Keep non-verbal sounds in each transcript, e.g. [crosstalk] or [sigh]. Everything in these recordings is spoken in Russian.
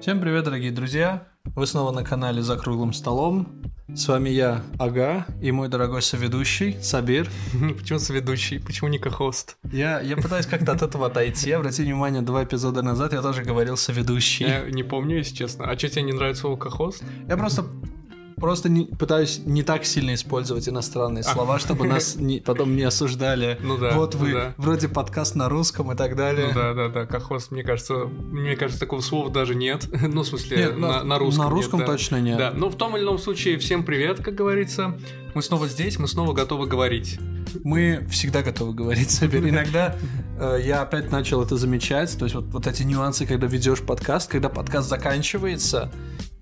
Всем привет, дорогие друзья! Вы снова на канале «За круглым столом». С вами я, Ага, и мой дорогой соведущий, Сабир. [laughs] Почему соведущий? Почему не кохост? Я, я пытаюсь как-то от этого отойти. Обрати внимание, два эпизода назад я тоже говорил соведущий. Я не помню, если честно. А что тебе не нравится слово кохост? Я просто просто не, пытаюсь не так сильно использовать иностранные слова, чтобы нас [laughs] не, потом не осуждали. Ну да. Вот вы ну да. вроде подкаст на русском и так далее. Ну да, да, да. Кохост, мне кажется, мне кажется, такого слова даже нет. [laughs] ну, в смысле, Нет, на, на русском. На русском нет, да. точно нет. Да, но в том или ином случае всем привет, как говорится. Мы снова здесь, мы снова готовы говорить. Мы всегда готовы говорить, Сабир. [laughs] Иногда э, я опять начал это замечать. То есть вот, вот эти нюансы, когда ведешь подкаст, когда подкаст заканчивается,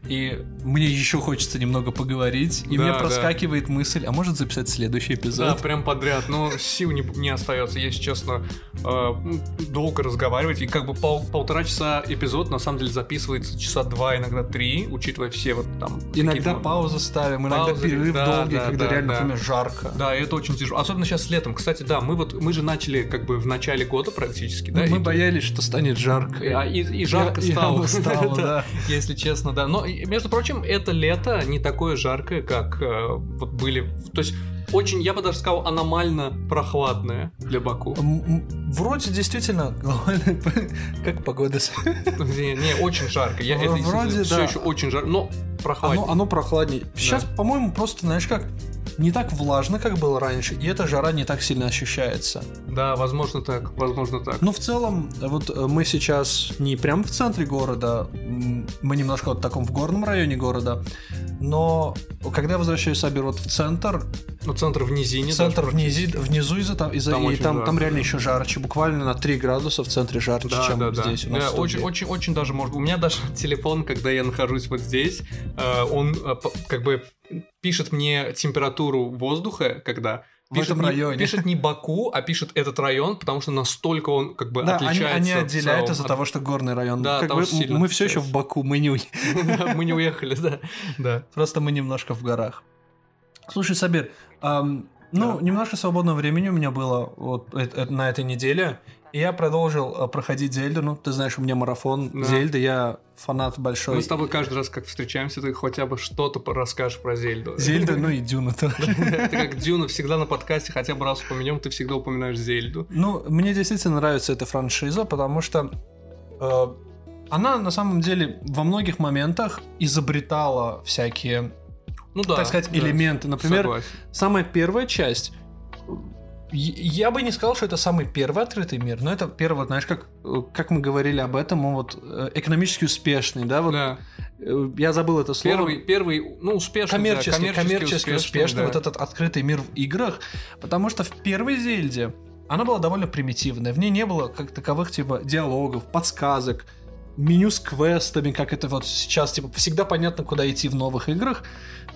и мне еще хочется немного поговорить, и Да, мне да. проскакивает мысль, а может записать следующий Да, эпизод? прям подряд. Но сил не, не остается, если честно, э, м, долго разговаривать. И как бы пол- полтора часа эпизод на самом деле записывается часа два, иногда три, учитывая все вот там... Иногда паузы ставим, иногда Паузы, перерыв да, долгий, да, когда да, реально, да. например, жарко. Да, это очень тяжело. Особенно сейчас летом. Кстати, да, мы вот мы же начали как бы в начале года практически, да. Ну, мы и- боялись, что станет жарко. и, а, и- и жарко Я- я стало. устал, [laughs] да. Если честно, да. Но, между прочим, это лето не такое жаркое, как э, вот были... То есть, очень, я бы даже сказал, аномально прохладное для Баку. Вроде действительно, [laughs] как погода. [laughs] Не, не, очень жарко. Я, это Вроде все да. еще очень жарко, но прохладнее. Оно, оно прохладнее. Сейчас, по-моему, просто, знаешь как, не так влажно, как было раньше, и эта жара не так сильно ощущается. Да, возможно так, возможно так. Ну, в целом, вот э, мы сейчас не прям в центре города, мы немножко вот в таком в горном районе города, но когда я возвращаюсь, Сабир, вот в центр, Ну, центр в низине. в центр даже внизи, внизу из-за того, из-за- Там и там, жарко, там реально да. еще жарче, буквально на 3 градуса в центре жарче, Да, чем да, да. здесь у нас. Да, в очень, очень, очень даже может. У меня даже [laughs] телефон, когда я нахожусь вот здесь, э, он э, как бы пишет мне температуру воздуха, когда В пишет этом не, районе. пишет не Баку, а пишет этот район, потому что настолько он как бы Да, они, отличается. они в отделяют из-за того, что горный район. Да, как там бы сильно мы все еще в. Баку, мы не, [laughs] Мы не уехали, да. Да. Просто мы немножко в горах. Слушай, Сабир, ам, ну, Да. немножко свободного времени у меня было вот э- э- на этой неделе, и я продолжил э, проходить Зельду. Ну, ты знаешь, у меня марафон Да. Зельды, я фанат большой. Мы с тобой каждый раз, как встречаемся, ты хотя бы что-то расскажешь про Зельду. Зельда, ну и [laughs] Дюна тоже. Ты как Дюна всегда на подкасте, хотя бы раз упомянем, ты всегда упоминаешь Зельду. Ну, мне действительно нравится эта франшиза, потому что она на самом деле во многих моментах изобретала всякие, Ну да. так сказать, да. элементы. Например, Согласен. самая первая часть. я- бы не сказал, что это самый первый открытый мир, но это первый, знаешь, как, как мы говорили об этом, он вот э, экономически успешный, да, вот Да. э, я забыл это слово. Первый, первый, ну, успешный. да, коммерчески, коммерчески, успешный, да. вот этот открытый мир в играх, потому что в первой Зельде она была довольно примитивная, в ней не было как таковых типа диалогов, подсказок, меню с квестами, как это вот сейчас, типа, всегда понятно, куда идти в новых играх.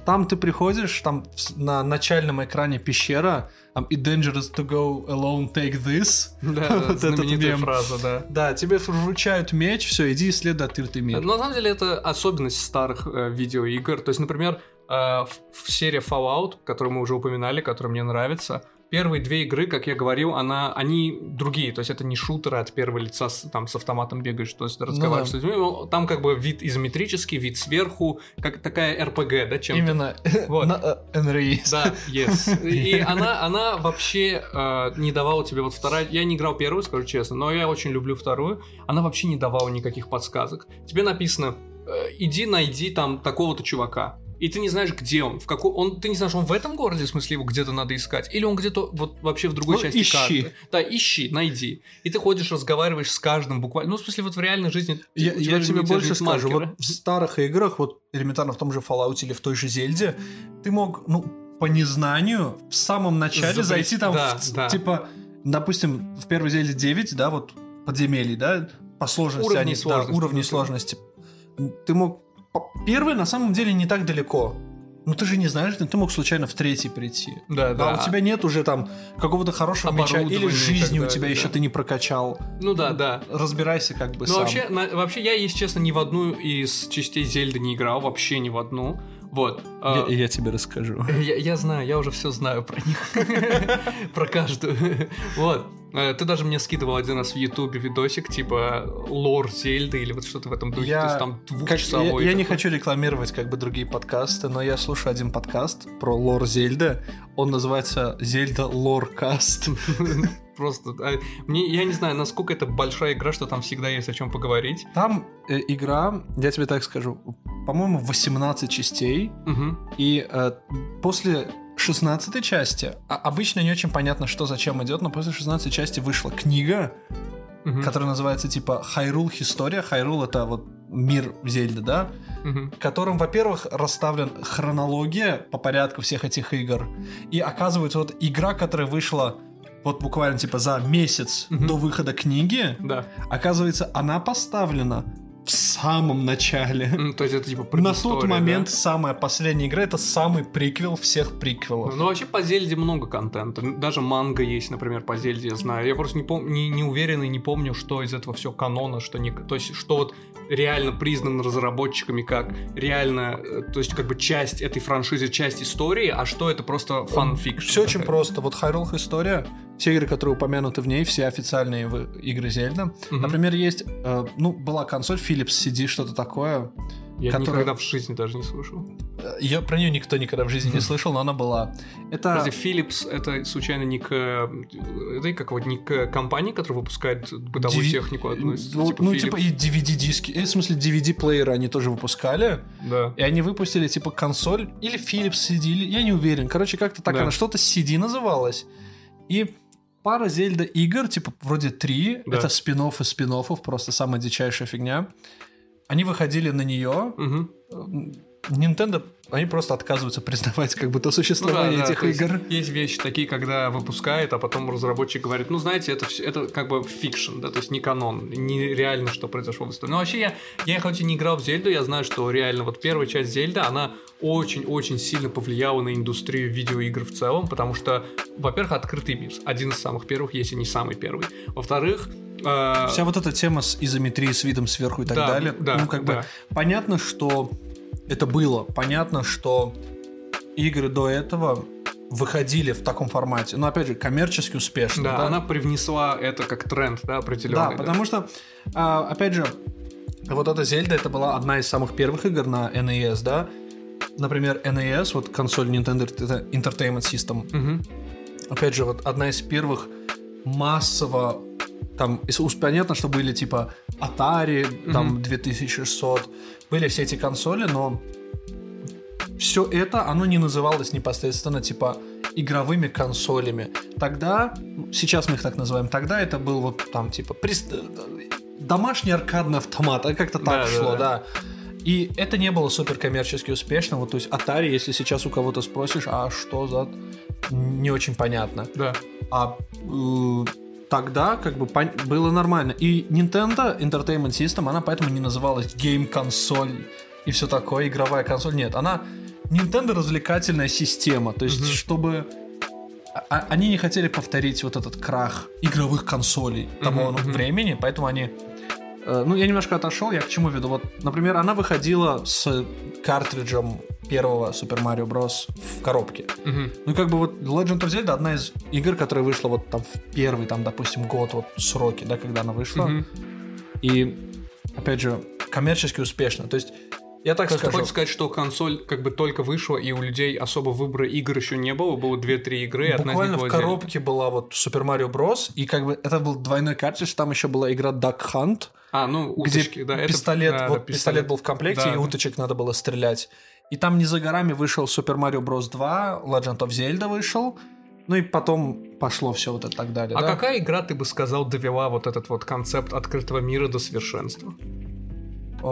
Там ты приходишь, там на начальном экране пещера, там и dangerous to go alone, take this. Да, [laughs] Вот знаменитая фраза, да. Да, тебе вручают меч, все, иди исследуй открытый мир. На самом деле это особенность старых э, видеоигр. То есть, например, э, серии Fallout, которую мы уже упоминали, которая мне нравится, первые две игры, как я говорил, она, они другие. То есть это не шутеры от первого лица с, там, с автоматом бегаешь, то есть ты разговариваешь да. с людьми. Ну, Там как бы вид изометрический, вид сверху, как такая РПГ, да, чем Именно Вот. на э, NRE. Да, yes. И она, она вообще э, не давала тебе вот вторая. Я не играл первую, скажу честно, но я очень люблю вторую. Она вообще не давала никаких подсказок. Тебе написано: э, иди найди там такого-то чувака. И ты не знаешь, где он, в каком он, ты не знаешь, он в этом городе, в смысле его где-то надо искать, или он где-то вот вообще в другой Ну, части ищи. карты. Да, ищи, найди. И ты ходишь, разговариваешь с каждым буквально. Ну, в смысле, вот в реальной жизни. Я, тебя я тебе больше скажу, вот в старых играх, вот элементарно в том же Fallout или в той же Зельде, ты мог, ну, по незнанию в самом начале Забыть. зайти там, Да, в- да. типа, допустим, в первой Зельде 9, да, вот подземелий, да, по сложности Уровней они, сложности, да. сложности. Ты мог... Первый, на самом деле, не так далеко. Ну ты же не знаешь, ты мог случайно в третий прийти. Да, А да. у тебя нет уже там какого-то хорошего меча или жизни у тебя далее, еще да. ты не прокачал. Ну да, да. Разбирайся как бы Ну, сам. вообще, на- вообще, я, если честно, ни в одну из частей Зельды не играл, вообще ни в одну. Вот. А, я, я тебе расскажу. [laughs] Я, я знаю, я уже все знаю про них. [laughs] Про каждую. Вот. Э, Ты даже мне скидывал один раз в Ютубе видосик, типа лор Зельды или вот что-то в этом духе. Я- То есть там Как- двухчасовой. я, я не хочу рекламировать как бы другие подкасты, но я слушаю один подкаст про лор Зельда. Он называется Зельда Лоркаст. [laughs] Просто, а, мне, я не знаю, насколько это большая игра, что там всегда есть о чем поговорить. Там э, игра, я тебе так скажу, по-моему, 18 частей. Мгм. И э, после 16 части, а- обычно не очень понятно, что зачем идет, но после 16 части вышла книга, Мгм. которая называется типа Хайрул История. Хайрул это вот мир Зельды, да? Мгм. в котором, во-первых, расставлен хронология по порядку всех этих игр. И оказывается, вот игра, которая вышла вот буквально типа за месяц Мгм. до выхода книги, Да. оказывается, она поставлена в самом начале. То есть это типа На тот момент да? самая последняя игра это самый приквел всех приквелов. Ну, вообще по Зельде много контента. Даже манга есть, например, по Зельде, я знаю. Я просто не, пом- не, не уверен и не помню, что из этого все канона, что не... То есть, что вот реально признано разработчиками как реально, э, то есть, как бы часть этой франшизы, часть истории, а что это просто fan fiction. Все очень просто. Вот Hyrule Historia, все игры, которые упомянуты в ней, все официальные игры Зельда. Мгм. Например, есть, э, ну, была консоль Philips CD, что-то такое. Я которая- никогда в жизни даже не слышал. Ее про нее никто никогда в жизни не слышал, но она была. Это Подожди, Philips это случайно не к... э, Это как вот не к компании, которая выпускает бытовую Диви- технику относится? ну, ну, Philips? типа и DVD-диски, э, в смысле DVD-плееры они тоже выпускали, Да. и они выпустили типа консоль или Philips CD, или- я не уверен, короче как-то так Да. она что-то CD называлась, и пара Зельда игр, типа вроде три, Да. это спин-офф из спин просто самая дичайшая фигня. Они выходили на не Мгм. Nintendo, они просто отказываются признавать как бы то Ну да, существование да, этих то есть игр. Есть вещи такие, когда выпускает, а потом разработчик говорит, ну знаете, это все, это как бы fiction, да, то есть не канон, не реально, что произошло в истории. Но вообще я, я хоть и не играл в Зельду, я знаю, что реально вот первая часть Зельда, она очень-очень сильно повлияла на индустрию видеоигр в целом, потому что, во-первых, открытый мир, один из самых первых, если не самый первый. Во-вторых, э, Вся вот эта тема с изометрией, с видом сверху и так Да, далее. да, ну, как да. бы понятно, что это было. Понятно, что игры до этого выходили в таком формате. Но опять же, коммерчески успешно. да, Да, она привнесла это как тренд, да, Да, определенный. потому что, а, опять же, вот эта Зельда, это была одна из самых первых игр на NES, да. Например, NES, вот консоль Nintendo Entertainment System, Мгм. опять же, вот одна из первых массово там и с- понятно, что были типа Atari, там 2600, были все эти консоли, но все это, оно не называлось непосредственно типа игровыми консолями. Тогда, сейчас мы их так называем, тогда это был вот там типа прис- домашний аркадный автомат, а как-то так да, шло, да. да. И это не было супер коммерчески успешно. Вот, то есть Atari, если сейчас у кого-то спросишь, а что за... Не очень понятно. Да. А э, тогда как бы было нормально. И Nintendo Entertainment System, она поэтому не называлась гейм-консоль и все такое, игровая консоль. Нет, она Nintendo развлекательная система. То есть, Мгм. чтобы... а- они не хотели повторить вот этот крах игровых консолей того мгм. времени, поэтому они... э, Ну, я немножко отошел, я к чему веду. Вот, например, она выходила с картриджем первого Super Mario Bros. в коробке. Мгм. Ну, как бы вот Legend of Zelda одна из игр, которая вышла вот там в первый, там, допустим, год, вот сроки, да, когда она вышла. Мгм. И, опять же, коммерчески успешно. То есть, я так скажу. хочешь сказать, что консоль как бы только вышла, и у людей особо выбора игр еще не было, было 2-3 игры, и одна из них Буквально была в коробке была вот Super Mario Bros. И как бы это был двойной картридж, там еще была игра Duck Hunt, А, ну, уточки, где да. это- пистолет, да, вот да, пистолет. был в комплекте, Да, и уточек надо было стрелять. И там не за горами вышел Super Mario Bros. 2, Legend of Zelda вышел, ну и потом пошло все вот это так далее. А да? какая игра, ты бы сказал, довела вот этот вот концепт открытого мира до совершенства?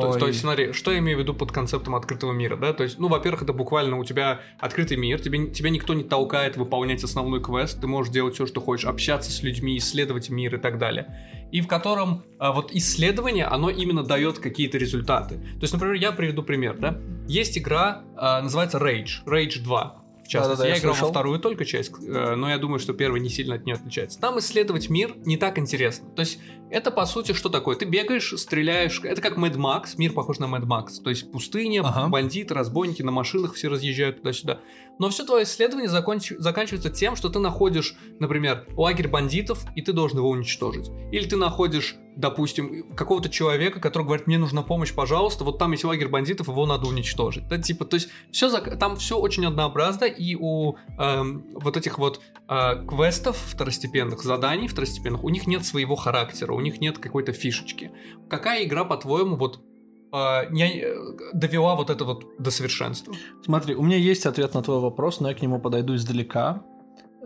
То, то есть, смотри, что я имею в виду под концептом открытого мира, да? То есть, ну, во-первых, это буквально у тебя открытый мир, тебе, тебя никто не толкает выполнять основной квест, ты можешь делать все, что хочешь, общаться с людьми, исследовать мир и так далее. И в котором а, вот исследование, оно именно дает какие-то результаты. То есть, например, я приведу пример, да? Есть игра, а, называется Rage, Rage 2. Частности. Да-да-да, я, я играл слышал. во вторую только часть, э, но я думаю, что первая не сильно от нее отличается. Там исследовать мир не так интересно. То есть это, по сути, что такое? Ты бегаешь, стреляешь, это как Mad Max, мир похож на Mad Max. То есть пустыня, Ага. бандиты, разбойники на машинах все разъезжают туда-сюда. Но все твое исследование законч- заканчивается тем, что ты находишь, например, лагерь бандитов, и ты должен его уничтожить. Или ты находишь, допустим, какого-то человека, который говорит, мне нужна помощь, пожалуйста, вот там есть лагерь бандитов, его надо уничтожить. Да, типа, то есть все там все очень однообразно, и у эм, вот этих вот э, квестов второстепенных, заданий второстепенных, у них нет своего характера, у них нет какой-то фишечки. Какая игра, по-твоему, вот э, не- э, довела вот это вот до совершенства? Смотри, у меня есть ответ на твой вопрос, но я к нему подойду издалека.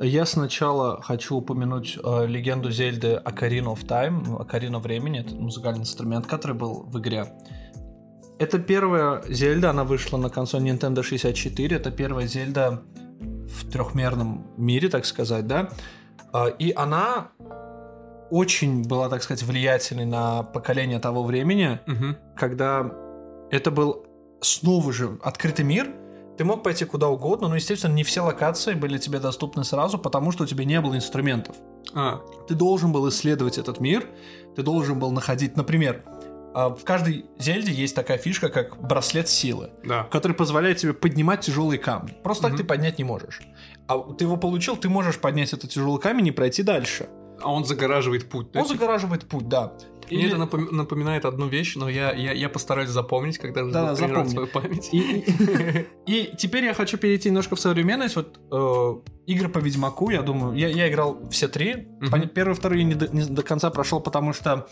Я сначала хочу упомянуть э, легенду Зельды Ocarina of Time, ну, Ocarina времени, это музыкальный инструмент, который был в игре. Это первая Зельда, она вышла на консоль Nintendo 64, это первая Зельда в трехмерном мире, так сказать, да. А, И она очень была, так сказать, влиятельной на поколение того времени, Мгм. когда это был снова же открытый мир, ты мог пойти куда угодно, но, естественно, не все локации были тебе доступны сразу, потому что у тебя не было инструментов. А, Ты должен был исследовать этот мир, ты должен был находить, например, а, в каждой Зельде есть такая фишка, как браслет силы, да. который позволяет тебе поднимать тяжелые камни. Просто так Мгм. ты поднять не можешь. А ты его получил, ты можешь поднять этот тяжелый камень и пройти дальше. А он загораживает путь. Он загораживает путь, да. Мне Или- это напом- напоминает одну вещь, но я, я, я постараюсь запомнить, когда Да, запомни. свою память. И, [laughs] и- и теперь я хочу перейти немножко в современность. Вот э, игры по Ведьмаку, я думаю, я, я играл все три. Первый, второй я не до, не до конца прошел, потому что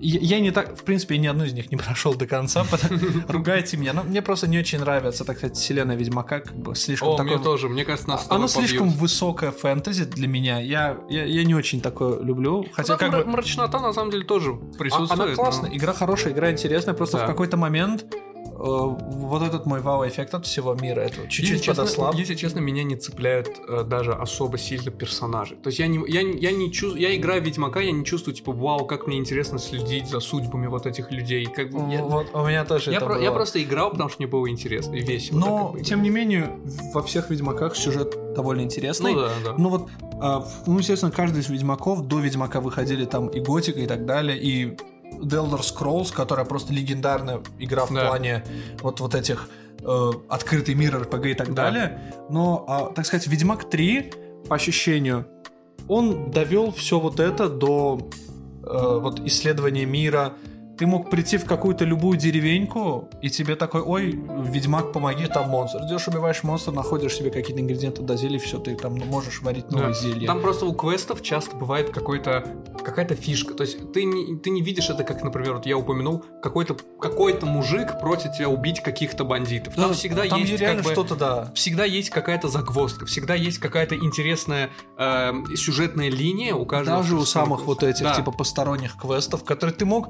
я, я не так, в принципе, я ни одну из них не прошел до конца. [laughs] Ругайте меня, но мне просто не очень нравится, так сказать, вселенная Ведьмака, как бы слишком О, такой. мне тоже, мне кажется, нас Оно слишком высокое фэнтези для меня. Я, я, я не очень такое люблю. Хотя как бы мрачнота на самом деле тоже а- присутствует. Она но- классная, игра хорошая, игра интересная, просто Да. в какой-то момент вот этот мой вау-эффект от всего мира этого Если чуть-чуть честно, подослаб. если честно, меня не цепляют э, даже особо сильно персонажи. То есть я не, я, я не чувствую, я играю Ведьмака, я не чувствую, типа, вау, как мне интересно следить за судьбами вот этих людей. Как бы я, Вот у меня тоже я это про- я было. просто играл, потому что мне было интересно и весело. так Но, как бы. тем не менее, во всех Ведьмаках сюжет довольно интересный. ну да, да. Ну вот, в- ну, естественно, каждый из Ведьмаков, до Ведьмака выходили там и Готика и так далее, и The Elder Scrolls, которая просто легендарная игра в Да. плане вот, вот этих э, открытый мир, RPG и так Да. далее. Но, а, так сказать, Ведьмак 3, по ощущению, он довел все вот это до э, вот исследования мира. Ты мог прийти в какую-то любую деревеньку, и тебе такой, ой, ведьмак, помоги, там монстр. Идешь, убиваешь монстра, находишь себе какие-то ингредиенты до зелий, все, ты там можешь варить новые Да. зелья. Там просто у квестов часто бывает какой-то какая-то фишка. То есть ты не, ты не видишь это, как, например, вот я упомянул, какой-то какой-то мужик просит тебя убить каких-то бандитов. Там Да, всегда там есть как бы, что-то, да. всегда есть какая-то загвоздка, всегда есть какая-то интересная э, сюжетная линия у каждого. Даже у самых вот этих, Да. типа, посторонних квестов, которые ты мог...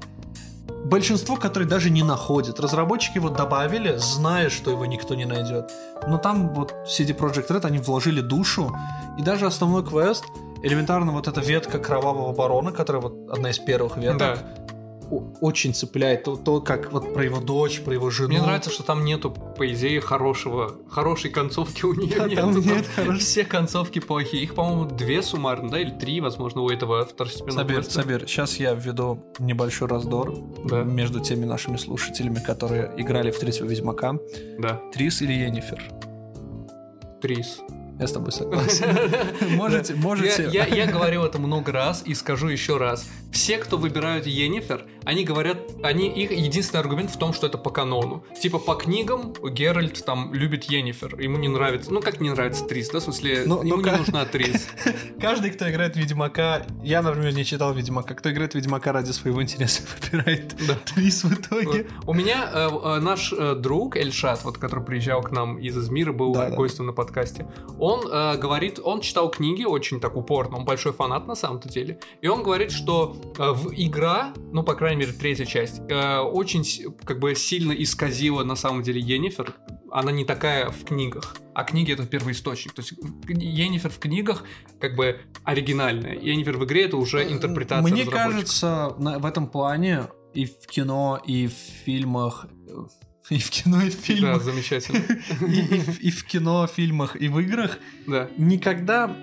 Большинство, которые даже не находят. Разработчики вот добавили, зная, что его никто не найдет. Но там вот CD Projekt Red, они вложили душу, и даже основной квест, элементарно вот эта ветка Кровавого Барона, которая вот одна из первых веток, Да. очень цепляет. То, то, как вот про его дочь, про его жену. Мне нравится, что там нету, по идее, хорошего, хорошей концовки у нее Да, нет. там нет хорошей. Все концовки плохие. Их, по-моему, две суммарно, да, или три, возможно, у этого второстепенного Сабир, квеста. Сабир, сейчас я введу небольшой раздор Да. между теми нашими слушателями, которые играли в третьего Ведьмака. Да, Трис или Енифер? Трис. Я с тобой согласен. [laughs] Можете, можете. Я, я, я говорил это много раз и скажу еще раз. Все, кто выбирают Енифер, они говорят, они их единственный аргумент в том, что это по канону. Типа по книгам Геральт там любит Енифер, ему не нравится, ну как не нравится Трис, да, в смысле Ну, ему ну не нужна Трис. [laughs] Каждый, кто играет Ведьмака, я, например, не читал Ведьмака, кто играет Ведьмака ради своего интереса, [laughs] выбирает Да. Трис в итоге. У меня э, э, наш э, друг Эльшат, вот который приезжал к нам из Измира, был Да, да. гостем на подкасте, он э, говорит, он читал книги очень так упорно, он большой фанат на самом-то деле, и он говорит, что э, в игра, ну по крайней мере третья часть, э, очень как бы сильно исказила на самом деле Енифер, она не такая в книгах, а книги это первоисточник, то есть Енифер в книгах как бы оригинальная, Енифер в игре это уже интерпретация Мне кажется, в этом плане и в кино, и в фильмах, э, [laughs] и в кино, и в Да, фильмах, замечательно. [laughs] и, и в- и в кино, фильмах, и в играх, Да. никогда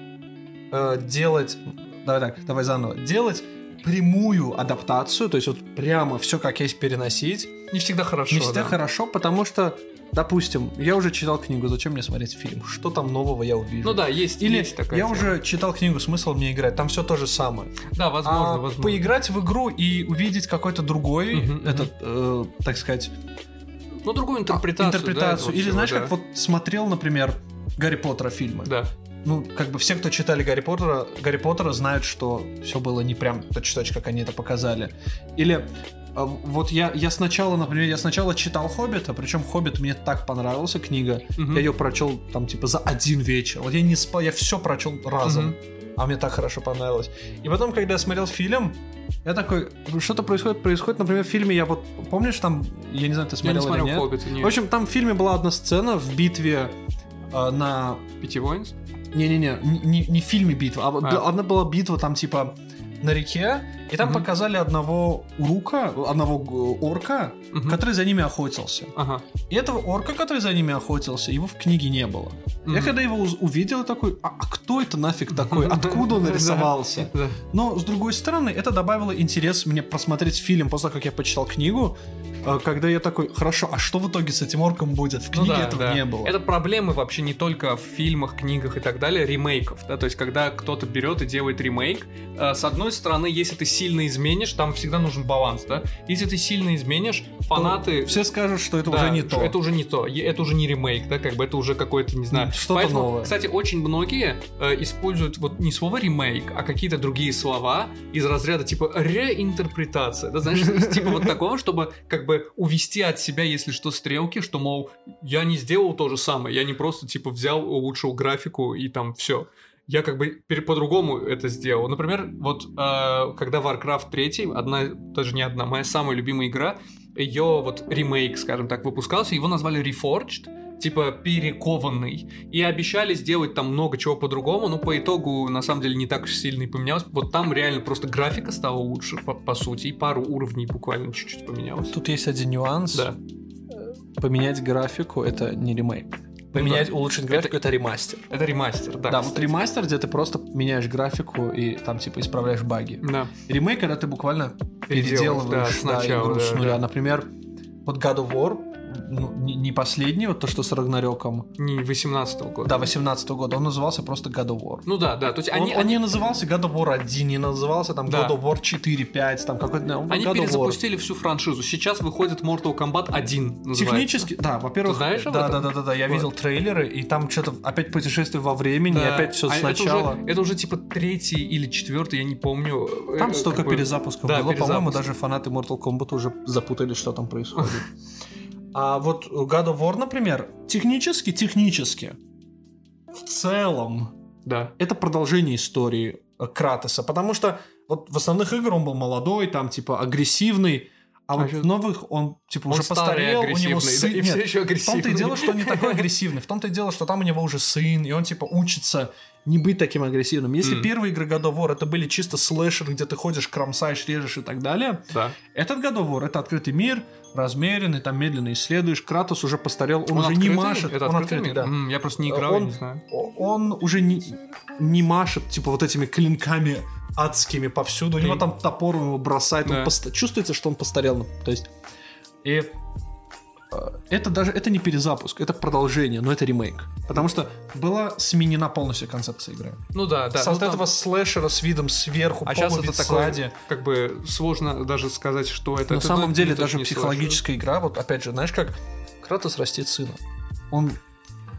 э, делать, давай так, давай заново, делать прямую адаптацию, то есть вот прямо все как есть переносить, Не всегда хорошо. не всегда да. хорошо, потому что, допустим, я уже читал книгу, зачем мне смотреть фильм? Что там нового я увижу? Ну да, есть, Или есть такая я тема. уже читал книгу, смысл мне играть, там все то же самое. Да, возможно, А возможно. поиграть в игру и увидеть какой-то другой, Мгм, этот, э, так сказать, Ну, другую интерпретацию. да, интерпретацию. этого Или всего, знаешь, да. как вот смотрел, например, Гарри Поттера фильмы. Да. Ну, как бы все, кто читали Гарри Поттера, Гарри Поттера знают, что все было не прям точь-в-точь, как они это показали. Или а, вот я, я сначала, например, я сначала читал Хоббита, причем Хоббит мне так понравился, книга. Мгм. Я ее прочел там типа за один вечер. Вот я не спал, я все прочел разом. Мгм. А мне так хорошо понравилось. И потом, когда я смотрел фильм, я такой, что-то происходит, происходит, например, в фильме, я вот, помнишь там, я не знаю, ты Я смотрел не смотрел или нет? «Хоббита», нет. В общем, там в фильме была одна сцена в битве э, на... Пяти воинств? Не-не-не, не, не в фильме битва, а, А. одна была битва там типа на реке, и там Мгм. показали одного урука, одного орка, Мгм. который за ними охотился. Ага. И этого орка, который за ними охотился, его в книге не было. Я Мгм. когда его увидел, я такой, а, а кто это нафиг такой? Откуда он нарисовался? Но, с другой стороны, это добавило интерес мне просмотреть фильм после того, как я почитал книгу, когда я такой, хорошо, а что в итоге с этим орком будет? В Ну книге да, этого да. не было. Это проблемы вообще не только в фильмах, книгах и так далее, ремейков, да, то есть когда кто-то берет и делает ремейк, э, с одной стороны, если ты сильно изменишь, там всегда нужен баланс, да, если ты сильно изменишь, фанаты... Все скажут, что это Да, уже не то. Это уже не то. Это уже не ремейк, да, как бы это уже какой-то, не знаю. Что-то Поэтому, новое. Кстати, очень многие э, используют вот не слово ремейк, а какие-то другие слова из разряда типа реинтерпретация. Да, знаешь, [laughs] типа вот такого, чтобы как бы увести от себя, если что, стрелки, что, мол, я не сделал то же самое, я не просто типа взял, улучшил графику и там все. Я как бы по-другому это сделал. Например, вот э, когда Warcraft 3, одна, даже не одна, моя самая любимая игра, ее вот ремейк, скажем так, выпускался, его назвали Reforged, типа перекованный, и обещали сделать там много чего по-другому, но по итогу на самом деле не так уж сильно и поменялось. Вот там реально просто графика стала лучше, по, по сути, и пару уровней буквально чуть-чуть поменялось. Тут есть один нюанс. Да. Поменять графику это не ремейк. Поменять, да. улучшить графику это, ремастер. Это ремастер, да. Да, вот ремастер, где ты просто меняешь графику и там типа исправляешь баги. Да. Ремейк, когда ты буквально Переделываешь, да, переделываешь да, сначала, игру с да, нуля. да. Например, вот God of War, ну, не, не последний, вот то, что с Рагнарёком, Не 18 года. да, 18 года, он назывался просто God of War. Ну да, да. То есть Он, они, он они, не назывался God of War 1, не назывался там Да. God of War 4, 5, там какой-то... он был они God перезапустили всю франшизу. Сейчас выходит Mortal Kombat 1. называется. Технически, да, во-первых, Ты знаешь да, этом? да, да, да, да, я Вот. видел трейлеры, и там что-то опять путешествие во времени, и Да. опять все А это сначала. уже- Это уже, типа третий или четвертый, я не помню. Там Э, столько какой- перезапусков Да, было, по-моему, даже фанаты Mortal Kombat уже запутали, что там происходит. [laughs] А вот God of War, например, технически, технически, в целом, Да. это продолжение истории э, Кратоса, потому что вот в основных играх он был молодой, там, типа, агрессивный, а, А вот чё- в новых он, типа, Он уже постарел, у него агрессивный, да, сын... и Нет, все еще в том-то и агрессивный. дело, что он не такой агрессивный. В том-то и дело, что там у него уже сын, и он типа учится не быть таким агрессивным. Если Мгм. первые игры God of War это были чисто слэшеры, где ты ходишь, кромсаешь, режешь и так далее, Да. этот God of War это открытый мир, размеренный, там медленно исследуешь. Кратос уже постарел, он, уже не открытый? машет. Это он открытый мир? да. М, Я просто не играл, я Он- не знаю. Он уже не, не машет, типа, вот этими клинками адскими повсюду. У него там топор его бросает. он Да. поста- Чувствуется, что он постарел. То есть... И э, это даже это не перезапуск, это продолжение, но это ремейк. Потому что была сменена полностью концепция игры. Ну да, да. С ну вот там- этого слэшера с видом сверху, А по сейчас это такое, сзади. как бы сложно даже сказать, что это. На Это, самом ну, деле это даже не психологическая игра, вот опять же, знаешь, как Кратос растит сына. Он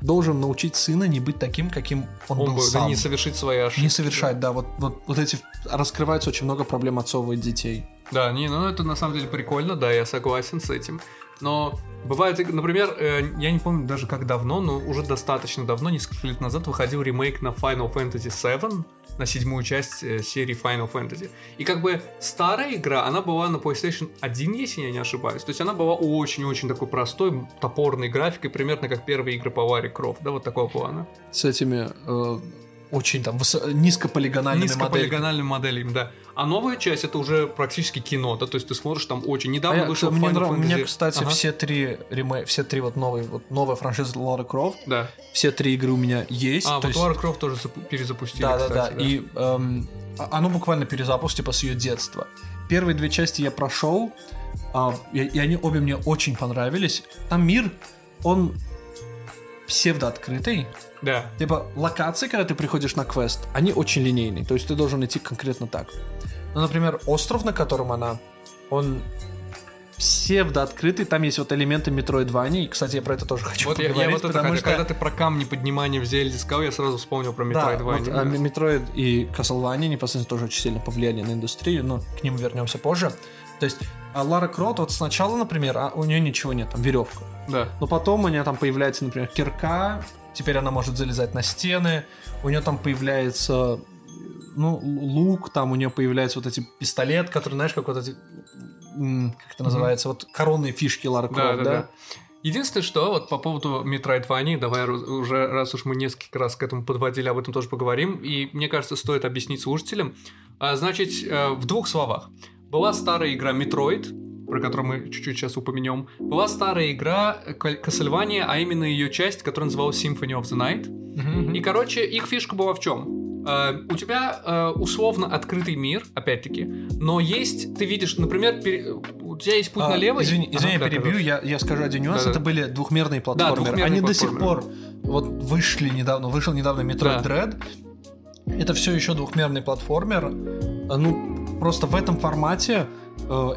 должен научить сына не быть таким, каким он. Он был бы да, сам. не совершить свои ошибки. Не совершать, да, вот, вот, вот эти раскрывается очень много проблем отцов и детей. Да, не, ну это на самом деле прикольно, да, я согласен с этим. Но бывает, например, э, я не помню даже как давно, но уже достаточно давно, несколько лет назад, выходил ремейк на Final Fantasy VII, на седьмую часть э, серии Final Fantasy. И как бы старая игра, она была на PlayStation 1, если я не ошибаюсь. То есть она была очень-очень такой простой, топорной графикой, примерно как первые игры по Ларе Крофт, да, вот такого плана. С этими э, очень там высо- низкополигональными моделями. Низкополигональными моделями, да. А новая часть это уже практически кино, да, то есть ты смотришь там очень. А Недавно я- вышел мне Final нрав- Fantasy. Мне, кстати, Ага. все три ремей- все три вот новые, вот новая франшиза Лара Крофт, Да. все три игры у меня есть. А, вот есть- Lara Croft тоже запу- перезапустили, Да, да, кстати, да. И эм, а- оно буквально перезапуск, типа, с ее детства. Первые две части я прошел, а, и, и они обе мне очень понравились. Там мир, он псевдооткрытый. Да. Типа, локации, когда ты приходишь на квест, они очень линейные. То есть ты должен идти конкретно так. Ну, например, остров, на котором она, он псевдооткрытый. Там есть вот элементы Metroidvania. И, кстати, я про это тоже хочу Вот я, я поговорить, вот это потому хотел. что... Когда ты про камни поднимания в Зельде сказал, я сразу вспомнил про Да, Metroidvania. вот, а, Metroid и Castlevania непосредственно тоже очень сильно повлияли на индустрию, но к ним вернемся позже. То есть, а Лара Крот, вот сначала, например, а у нее ничего нет, там веревка. Да. Но потом у нее там появляется, например, кирка, теперь она может залезать на стены, у нее там появляется ну, лук, там у нее появляется вот эти пистолет, который, знаешь, как вот эти, как это называется, вот коронные фишки Лара Да, Крофт, да, да. Единственное, что вот по поводу Metroidvania, давай уже, раз уж мы несколько раз к этому подводили, об этом тоже поговорим, и мне кажется, стоит объяснить слушателям. А, значит, э, в двух словах. Была старая игра Metroid, про которую мы чуть-чуть сейчас упомянем. Была старая игра э, Castlevania, а именно ее часть, которая называлась Symphony of the Night. Мгм, И, короче, их фишка была в чем? у тебя э, условно открытый мир, опять-таки, но есть, ты видишь, например, пере- у тебя есть путь А, налево. и- Извини, извини, Ага, я да, перебью, я, я скажу один нюанс. Да-да. Это были двухмерные платформеры. двухмерные Они до сих пор платформеры. вот вышли недавно, вышел недавно Metroid Да. Dread. Это все еще двухмерный платформер. А, Ну, просто в этом формате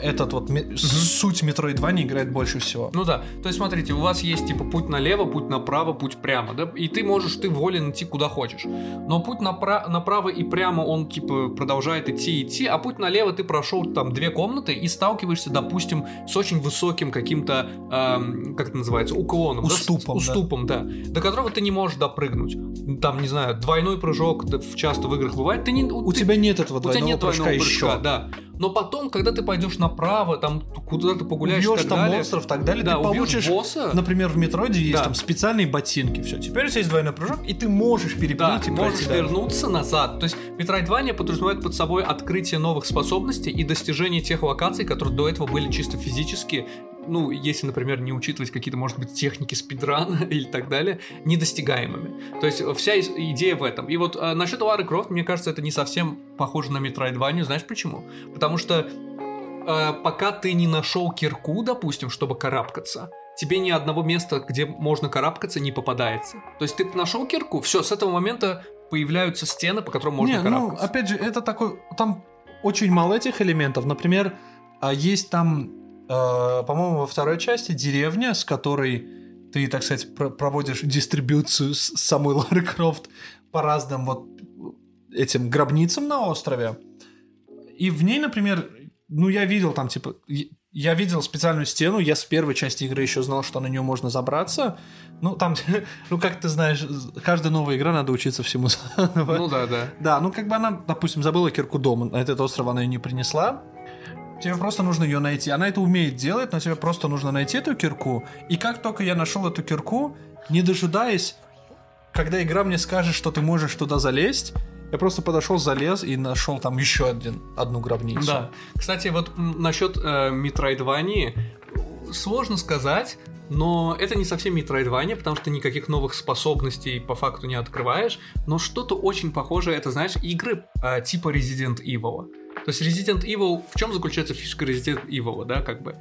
этот вот ме- суть Metroidvania играет больше всего. Ну да, то есть смотрите, у вас есть типа путь налево, путь направо, путь прямо, да, и ты можешь, ты волен идти куда хочешь. Но путь напра- направо и прямо он типа продолжает идти идти, а путь налево ты прошел там две комнаты и сталкиваешься, допустим, с очень высоким каким-то, эм, как это называется, уклоном, да, с- Уступом, да. уступом, да. до которого ты не можешь допрыгнуть. Там, не знаю, двойной прыжок, часто в играх бывает, ты не, У ты- тебя нет этого у тебя двойного нет прыжка двойного прыжка, еще. да. Но потом, когда ты пойдешь направо, там куда ты погуляешь Убьешь так там далее, монстров так далее, да, ты получишь босса, Например, в метроиде есть Да. там специальные ботинки. Все, теперь у тебя есть двойной прыжок, и ты можешь Да, перепрыгнуть и можешь пройти вернуться назад. То есть Metroidvania подразумевает под собой открытие новых способностей и достижение тех локаций, которые до этого были чисто физически, ну, если, например, не учитывать какие-то, может быть, техники спидрана [laughs] или так далее, недостигаемыми. То есть э, вся идея в этом. И вот э, насчет Лары Крофт, мне кажется, это не совсем похоже на Metroidvania. Знаешь почему? Потому что э, пока ты не нашел кирку, допустим, чтобы карабкаться, тебе ни одного места, где можно карабкаться, не попадается. То есть ты нашел кирку, все, с этого момента появляются стены, по которым можно Не, ну, карабкаться. опять же, это такой... Там очень мало этих элементов. Например, а, есть там, по-моему, во второй части деревня, с которой ты, так сказать, про- проводишь дистрибьюцию с самой Лары Крофт по разным вот этим гробницам на острове. И в ней, например, ну, я видел там, типа, я видел специальную стену, я с первой части игры еще знал, что на нее можно забраться. Ну, там, [laughs] ну, как ты знаешь, каждая новая игра надо учиться всему [laughs] заново. Ну да, да. Да, ну как бы она, допустим, забыла кирку дома, на этот остров она ее не принесла. Тебе просто нужно ее найти. Она это умеет делать, но тебе просто нужно найти эту кирку. И как только я нашел эту кирку, не дожидаясь, когда игра мне скажет, что ты можешь туда залезть, я просто подошел, залез и нашел там еще один, одну гробницу. Да. Кстати, вот насчет э, сложно сказать, но это не совсем Metroidvania, потому что никаких новых способностей по факту не открываешь, но что-то очень похожее, это, знаешь, игры э, типа Resident Evil. То есть Resident Evil, в чем заключается фишка Resident Evil, да, как бы?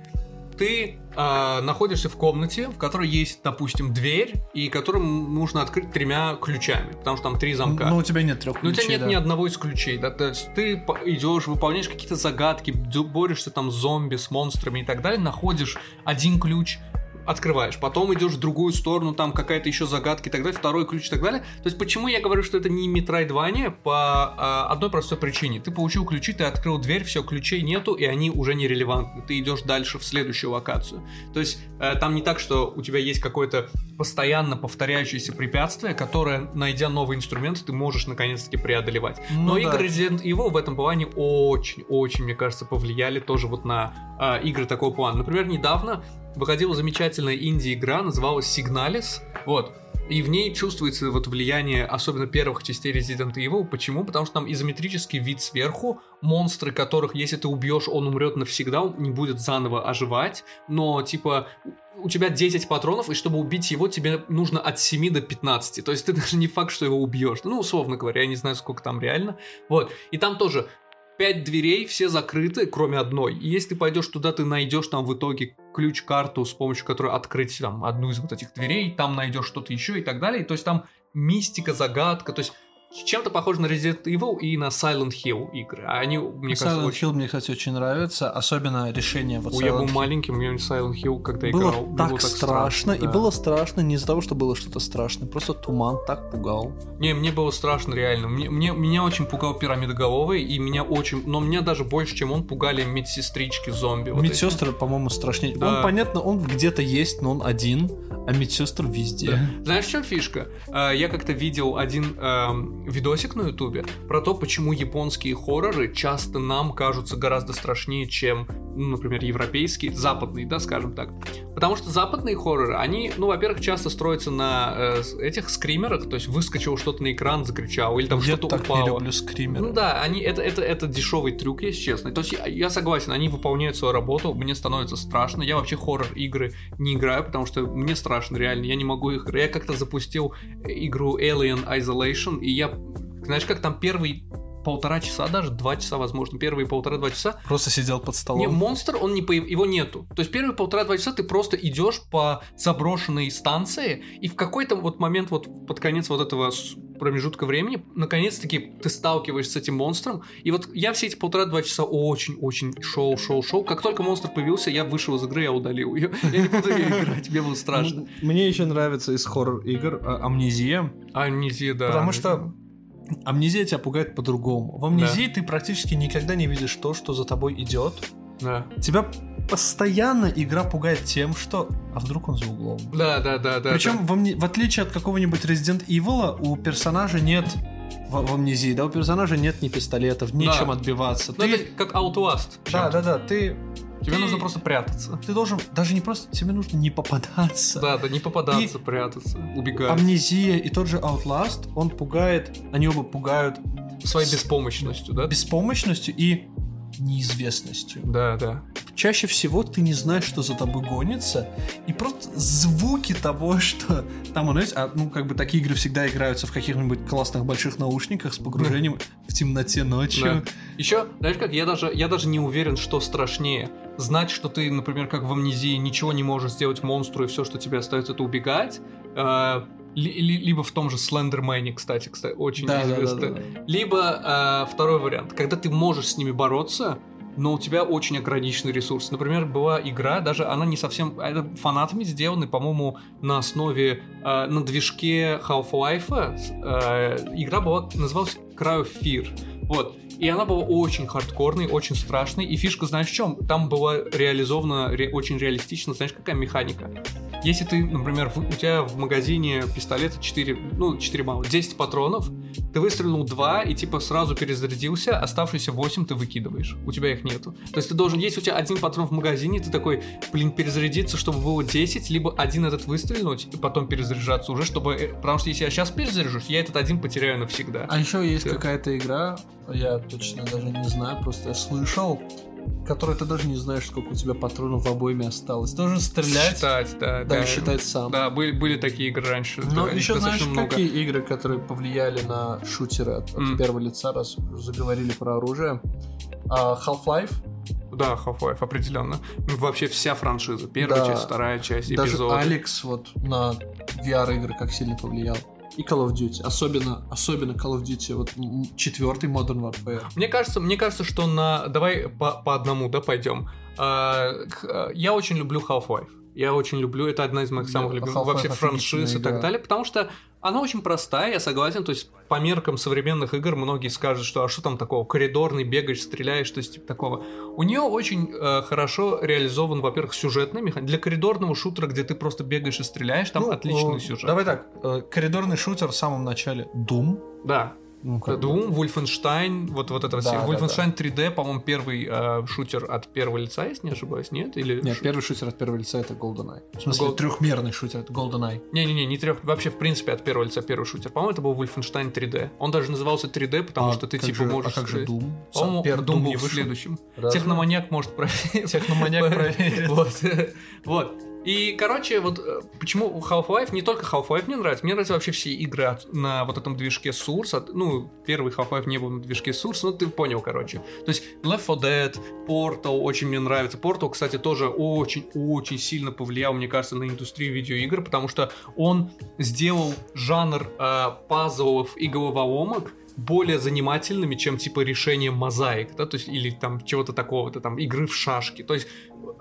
Ты э, находишься в комнате, в которой есть, допустим, дверь, и которую нужно открыть тремя ключами, потому что там три замка. Но у тебя нет трех Ну, у тебя ключей, нет да. ни одного из ключей, да, то есть ты идешь, выполняешь какие-то загадки, борешься там с зомби, с монстрами и так далее, находишь один ключ, открываешь, потом идешь в другую сторону, там какая-то еще загадка и так далее, второй ключ и так далее. То есть почему я говорю, что это не Metroidvania? По а, одной простой причине. Ты получил ключи, ты открыл дверь, все, ключей нету, и они уже не релевантны. Ты идешь дальше в следующую локацию. То есть э, там не так, что у тебя есть какое-то постоянно повторяющееся препятствие, которое, найдя новый инструмент, ты можешь наконец-таки преодолевать. Ну Но да. игры Resident Evil в этом плане очень-очень, мне кажется, повлияли тоже вот на а, игры такого плана. Например, недавно выходила замечательная инди-игра, называлась Signalis. Вот. И в ней чувствуется вот влияние, особенно первых частей Resident Evil. Почему? Потому что там изометрический вид сверху, монстры, которых, если ты убьешь, он умрет навсегда, он не будет заново оживать, но, типа, у тебя 10 патронов, и чтобы убить его, тебе нужно от 7 до 15. То есть ты даже не факт, что его убьешь. Ну, условно говоря, я не знаю, сколько там реально. Вот. И там тоже пять дверей, все закрыты, кроме одной. И если ты пойдешь туда, ты найдешь там в итоге ключ-карту, с помощью которой открыть там одну из вот этих дверей, там найдешь что-то еще и так далее. То есть там мистика, загадка, то есть чем-то похоже на Resident Evil и на Silent Hill игры. А они, мне Silent кажется, очень... Hill мне, кстати, очень нравится, особенно решение вот Ой, я был Silent Hill. маленьким, мне Silent Hill, когда Было играл, так, было страшно, и да. было страшно не из-за того, что было что-то страшное, просто туман так пугал. Не, мне было страшно реально. Мне, мне- меня очень пугал пирамидоголовый, и меня очень... Но меня даже больше, чем он, пугали медсестрички зомби. вот эти. Медсестры, по-моему, страшнее. Да. Он, понятно, он где-то есть, но он один, а медсестр везде. Знаешь, в чем фишка? Э, Я как-то видел один эм, видосик на Ютубе про то, почему японские хорроры часто нам кажутся гораздо страшнее, чем, ну, например, европейские, западные, да, скажем так. Потому что западные хорроры, они, ну, во-первых, часто строятся на э, этих скримерах, то есть выскочило что-то на экран, закричал, или там Я что-то так упало. не люблю скримеры. Ну да, они это, это, это дешевый трюк, если честно. То есть я, я согласен, они выполняют свою работу, мне становится страшно. Я вообще хоррор игры не играю, потому что мне страшно, реально. Я не могу их. Я как-то запустил игру Alien Isolation, и я. Знаешь, как там первый полтора часа, даже два часа, возможно, первые полтора-два часа, Просто сидел под столом. не, монстр, он не появ... его нету. То есть первые полтора-два часа ты просто идешь по заброшенной станции, и в какой-то вот момент, вот под конец вот этого промежутка времени, наконец-таки ты сталкиваешься с этим монстром. И вот я все эти полтора-два часа очень-очень шел, шел, шел. Как только монстр появился, я вышел из игры, я удалил ее. [laughs] Я не буду ее играть, мне было страшно. Мне еще нравится из хоррор-игр а, Амнезия, Амнезия, да. потому что Амнезия тебя пугает по-другому. В амнезии ты практически никогда не видишь то, что за тобой идет. Да. Тебя постоянно игра пугает тем, что а вдруг он за углом. Да, да, да, да. Причем в, амне- в отличие от какого-нибудь Resident Evil, у персонажа нет в, в амнезии, да, у персонажа нет ни пистолетов, нечем Да. отбиваться. да. Ну, Ты, это как Outlast. да, да, да, ты, Тебе ты- нужно просто прятаться. ты должен даже не просто, тебе нужно не попадаться. Да, да, не попадаться, прятаться, убегать. Амнезия и тот же Outlast, он пугает, они оба пугают Своей беспомощностью, да? беспомощностью и неизвестностью. Да, да. Чаще всего ты не знаешь, что за тобой гонится, и просто звуки того, [laughs] что там оно есть, а ну как бы такие игры всегда играются в каких-нибудь классных больших наушниках с погружением в темноте ночью. Еще, знаешь как, я даже, я даже не уверен, что страшнее. Знать, что ты, например, как в амнезии, ничего не можешь сделать монстру, и все, что тебе остается, это убегать. э, либо в том же Слендермене, кстати, кстати, очень Да, да, да, известно. да. Либо э, второй вариант, когда ты можешь с ними бороться, но у тебя очень ограниченный ресурс. Например, была игра, даже она не совсем... Это фанатами сделаны, по-моему, на основе... э, на движке Half-Life. э, игра была... Называлась Cry of Fear. Вот. И она была очень хардкорной, очень страшной. И фишка, знаешь, в чем? Там была реализована ре- очень реалистично. Знаешь, какая механика? Если ты, например, в- у тебя в магазине пистолета 4, ну, 4 мало, 10 патронов, ты выстрелил 2 и типа сразу перезарядился, оставшиеся 8 ты выкидываешь. У тебя их нету. То есть ты должен, если у тебя один патрон в магазине, ты такой, блин, перезарядиться, чтобы было 10, либо один этот выстрелить и потом перезаряжаться уже, чтобы... э, Потому что если я сейчас перезаряжусь, я этот один потеряю навсегда. А еще есть Да. какая-то игра, я точно даже не знаю, просто я слышал, которой ты даже не знаешь, сколько у тебя патронов в обойме осталось. Ты должен стрелять, Считать, да, да, да. считать сам. Да, были, были такие игры раньше. Но да, их еще знаешь, много. какие игры, которые повлияли на шутеры от, от М. первого лица, раз заговорили про оружие? А, Half-Life, Да, Half-Life, определенно. Вообще вся франшиза. Первая Да. часть, вторая часть, даже эпизоды. Алекс вот на VR-игры как сильно повлиял. И Call of Duty. Особенно, особенно Call of Duty, вот четвертый Modern Warfare. Мне кажется, мне кажется, что на... Давай по, по одному, да, пойдем. А, а, я очень люблю Half-Life. Я очень люблю, это одна из моих Да, самых любимых Half-Life вообще франшиз и так далее, потому что она очень простая, я согласен, то есть по меркам современных игр многие скажут, что а что там такого, коридорный, бегаешь, стреляешь, что типа такого. У нее очень э, хорошо реализован, во-первых, сюжетный механизм. Для коридорного шутера, где ты просто бегаешь и стреляешь, там Ну, отличный э, сюжет. Давай так, э, коридорный шутер в самом начале Doom. Да, Ну, как. Doom, Wolfenstein, вот, вот это Да, все. да, Wolfenstein 3D, по-моему, первый э, шутер от первого лица, если не ошибаюсь, нет? Или... Нет, первый шутер от первого лица это GoldenEye. В смысле, Гол- трехмерный шутер это GoldenEye. Не-не-не, не трех, вообще, в принципе, от первого лица первый шутер. По-моему, это был Wolfenstein 3D. Он даже назывался 3D, потому А что ты, типа, же- можешь... А как же сказать- Doom? По-моему, Первый Doom не в следующем. Разве? Техноманьяк может проверить. Техноманьяк [laughs] проверит. Вот. [laughs] Вот. И, короче, вот э, почему Half-Life, не только Half-Life мне нравится, мне нравятся вообще все игры на вот этом движке Source. ну, первый Half-Life не был на движке Source, но ты понял, короче. То есть Left 4 Dead, Portal очень мне нравится. Portal, кстати, тоже очень-очень сильно повлиял, мне кажется, на индустрию видеоигр, потому что он сделал жанр э, пазлов и головоломок более занимательными, чем типа решение мозаик, да, то есть или там чего-то такого-то, там игры в шашки. То есть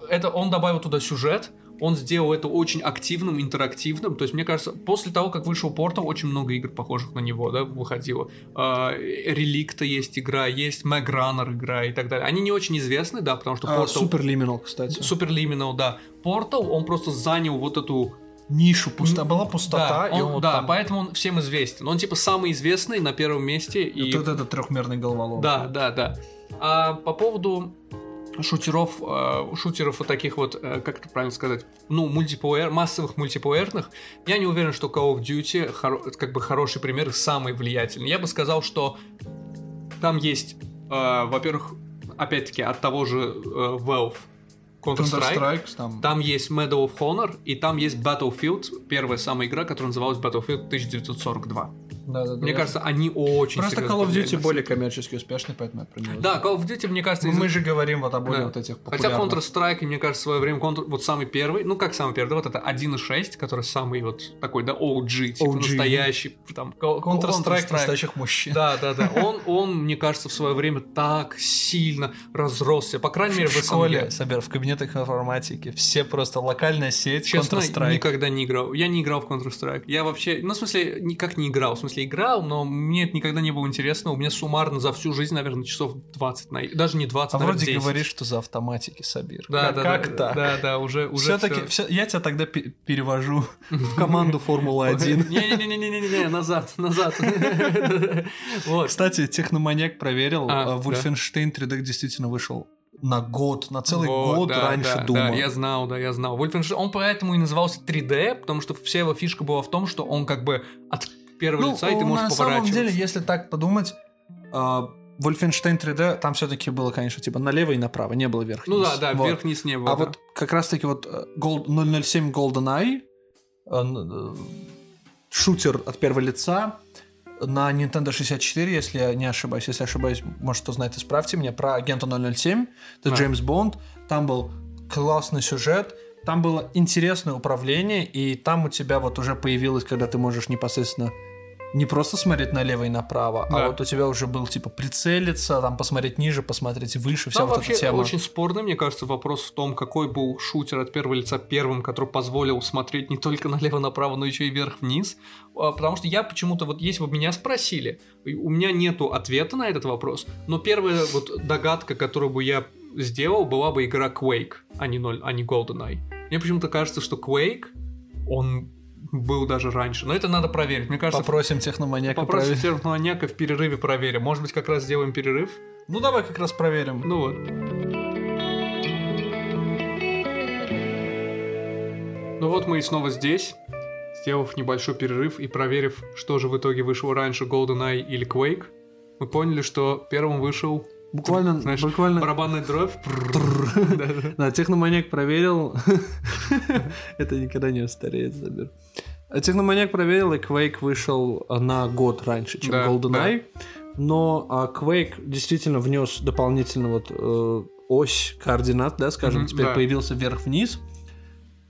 это он добавил туда сюжет, он сделал это очень активным, интерактивным. То есть, мне кажется, после того, как вышел Portal, очень много игр, похожих на него, да, выходило. Реликта есть игра, есть Runner игра и так далее. Они не очень известны, да, потому что А, Portal... Super Liminal, кстати. Super Liminal, да. Portal, он просто занял вот эту Нишу пуста... Была пустота, да, и он- он да, там- поэтому он всем известен. Он типа самый известный на первом месте. И... Вот этот трехмерный головолом. Да, да, да. А по поводу шутеров, э, шутеров вот таких вот, э, как это правильно сказать, ну, мультиплеер, массовых мультиплеерных, я не уверен, что Call of Duty хоро- как бы хороший пример самый влиятельный. Я бы сказал, что там есть, э, во-первых, опять-таки, от того же э, Valve Counter-Strike, Counter-Strike, там... там есть Medal of Honor, и там есть Battlefield, первая самая игра, которая называлась Battlefield 1942. Да, да, да, Мне я- кажется, они очень Просто Call of Duty более коммерчески успешный, поэтому я про него Да, Call of Duty, мне кажется, Ну, из- Мы же говорим вот о более Да. вот этих Хотя популярных. Counter-Strike, мне кажется, в свое время Counter... вот самый первый, ну как самый первый, да, вот это 1.6, который самый вот такой, да, OG, типа OG. настоящий, там, Counter-Strike настоящих мужчин. Да, да, да. [laughs] Он, он, мне кажется, в свое время так сильно разросся, по крайней мере, в В школе. Сабер, в кабинетах информатики, все просто локальная сеть, Честно, Counter-Strike. никогда не играл. Я не играл в Counter-Strike. Я вообще, ну, в смысле, никак не играл. В смысле, играл, но мне это никогда не было интересно. У меня суммарно за всю жизнь, наверное, часов 20. На... Даже не 20, А наверное, вроде 10. говоришь, что за автоматики, Сабир. Да, как, да, как да, так? Да, да, уже, уже Все-таки, всё. я тебя тогда пе- перевожу [laughs] в команду Формулы-1. [laughs] Не-не-не-не-не, назад, назад. [laughs] Кстати, Техноманьяк проверил, А, а, Wolfenstein 3D действительно вышел на год, на целый Вот, год да, раньше да, Дума. Да, я знал, да, я знал. Wolfenstein, он поэтому и назывался 3D, потому что вся его фишка была в том, что он как бы от первого Ну, лица, и ты на можешь самом деле, если так подумать, а, Wolfenstein 3D, там все-таки было, конечно, типа налево и направо, не было вверх Ну да, да, вверх-вниз не было. А да. вот как раз-таки вот э, Gold- 007 GoldenEye, э, э, шутер от первого лица, на Nintendo 64, если я не ошибаюсь, если ошибаюсь, может, кто знает, исправьте меня, про агента 007, это Да. Джеймс Бонд, там был классный сюжет, там было интересное управление, и там у тебя вот уже появилось, когда ты можешь непосредственно не просто смотреть налево и направо, Да. а вот у тебя уже был типа прицелиться, там посмотреть ниже, посмотреть выше, вся Там вот вообще эта тема. очень спорный, мне кажется, вопрос в том, какой был шутер от первого лица первым, который позволил смотреть не только [laughs] налево-направо, но еще и вверх-вниз. А, Потому что я почему-то, вот если бы меня спросили, у меня нету ответа на этот вопрос, но первая вот догадка, которую бы я сделал, была бы игра Quake, а не, 0, а не GoldenEye. Мне почему-то кажется, что Quake, он был даже раньше. Но это надо проверить. Мне кажется, Попросим техноманьяка попросим проверить. техноманьяка в перерыве проверим. Может быть, как раз сделаем перерыв? Ну давай как раз проверим. Ну вот. Ну вот мы и снова здесь, сделав небольшой перерыв и проверив, что же в итоге вышло раньше, GoldenEye или Quake, мы поняли, что первым вышел Буквально, Знаешь, буквально. барабанный дробь. Да, техноманьяк проверил. [laughs] Это никогда не устареет, Забер. А техноманьяк проверил, и Quake вышел на год раньше, чем Да, GoldenEye. Но а, Quake действительно внес дополнительно вот э, ось координат, да, скажем, теперь да. появился вверх-вниз.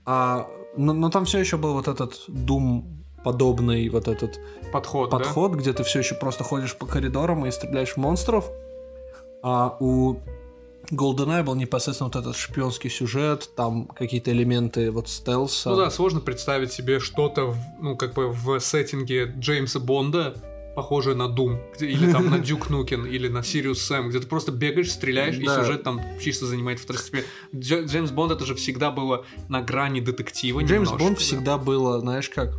А, но, но там все еще был вот этот Doom подобный вот этот Подход, да? подход, где ты все еще просто ходишь по коридорам и стреляешь в монстров. А у GoldenEye был непосредственно вот этот шпионский сюжет, там какие-то элементы вот стелса. Ну да, сложно представить себе что-то, ну, как бы в сеттинге Джеймса Бонда, похожее на Doom, или там на Дюк [laughs] Нукин, или на Сириус Сэм, где ты просто бегаешь, стреляешь, и Да. сюжет там чисто занимает второстепенно. Дж- Джеймс Бонд это же всегда было на грани детектива Джеймс немножко, Бонд да. всегда было, знаешь как,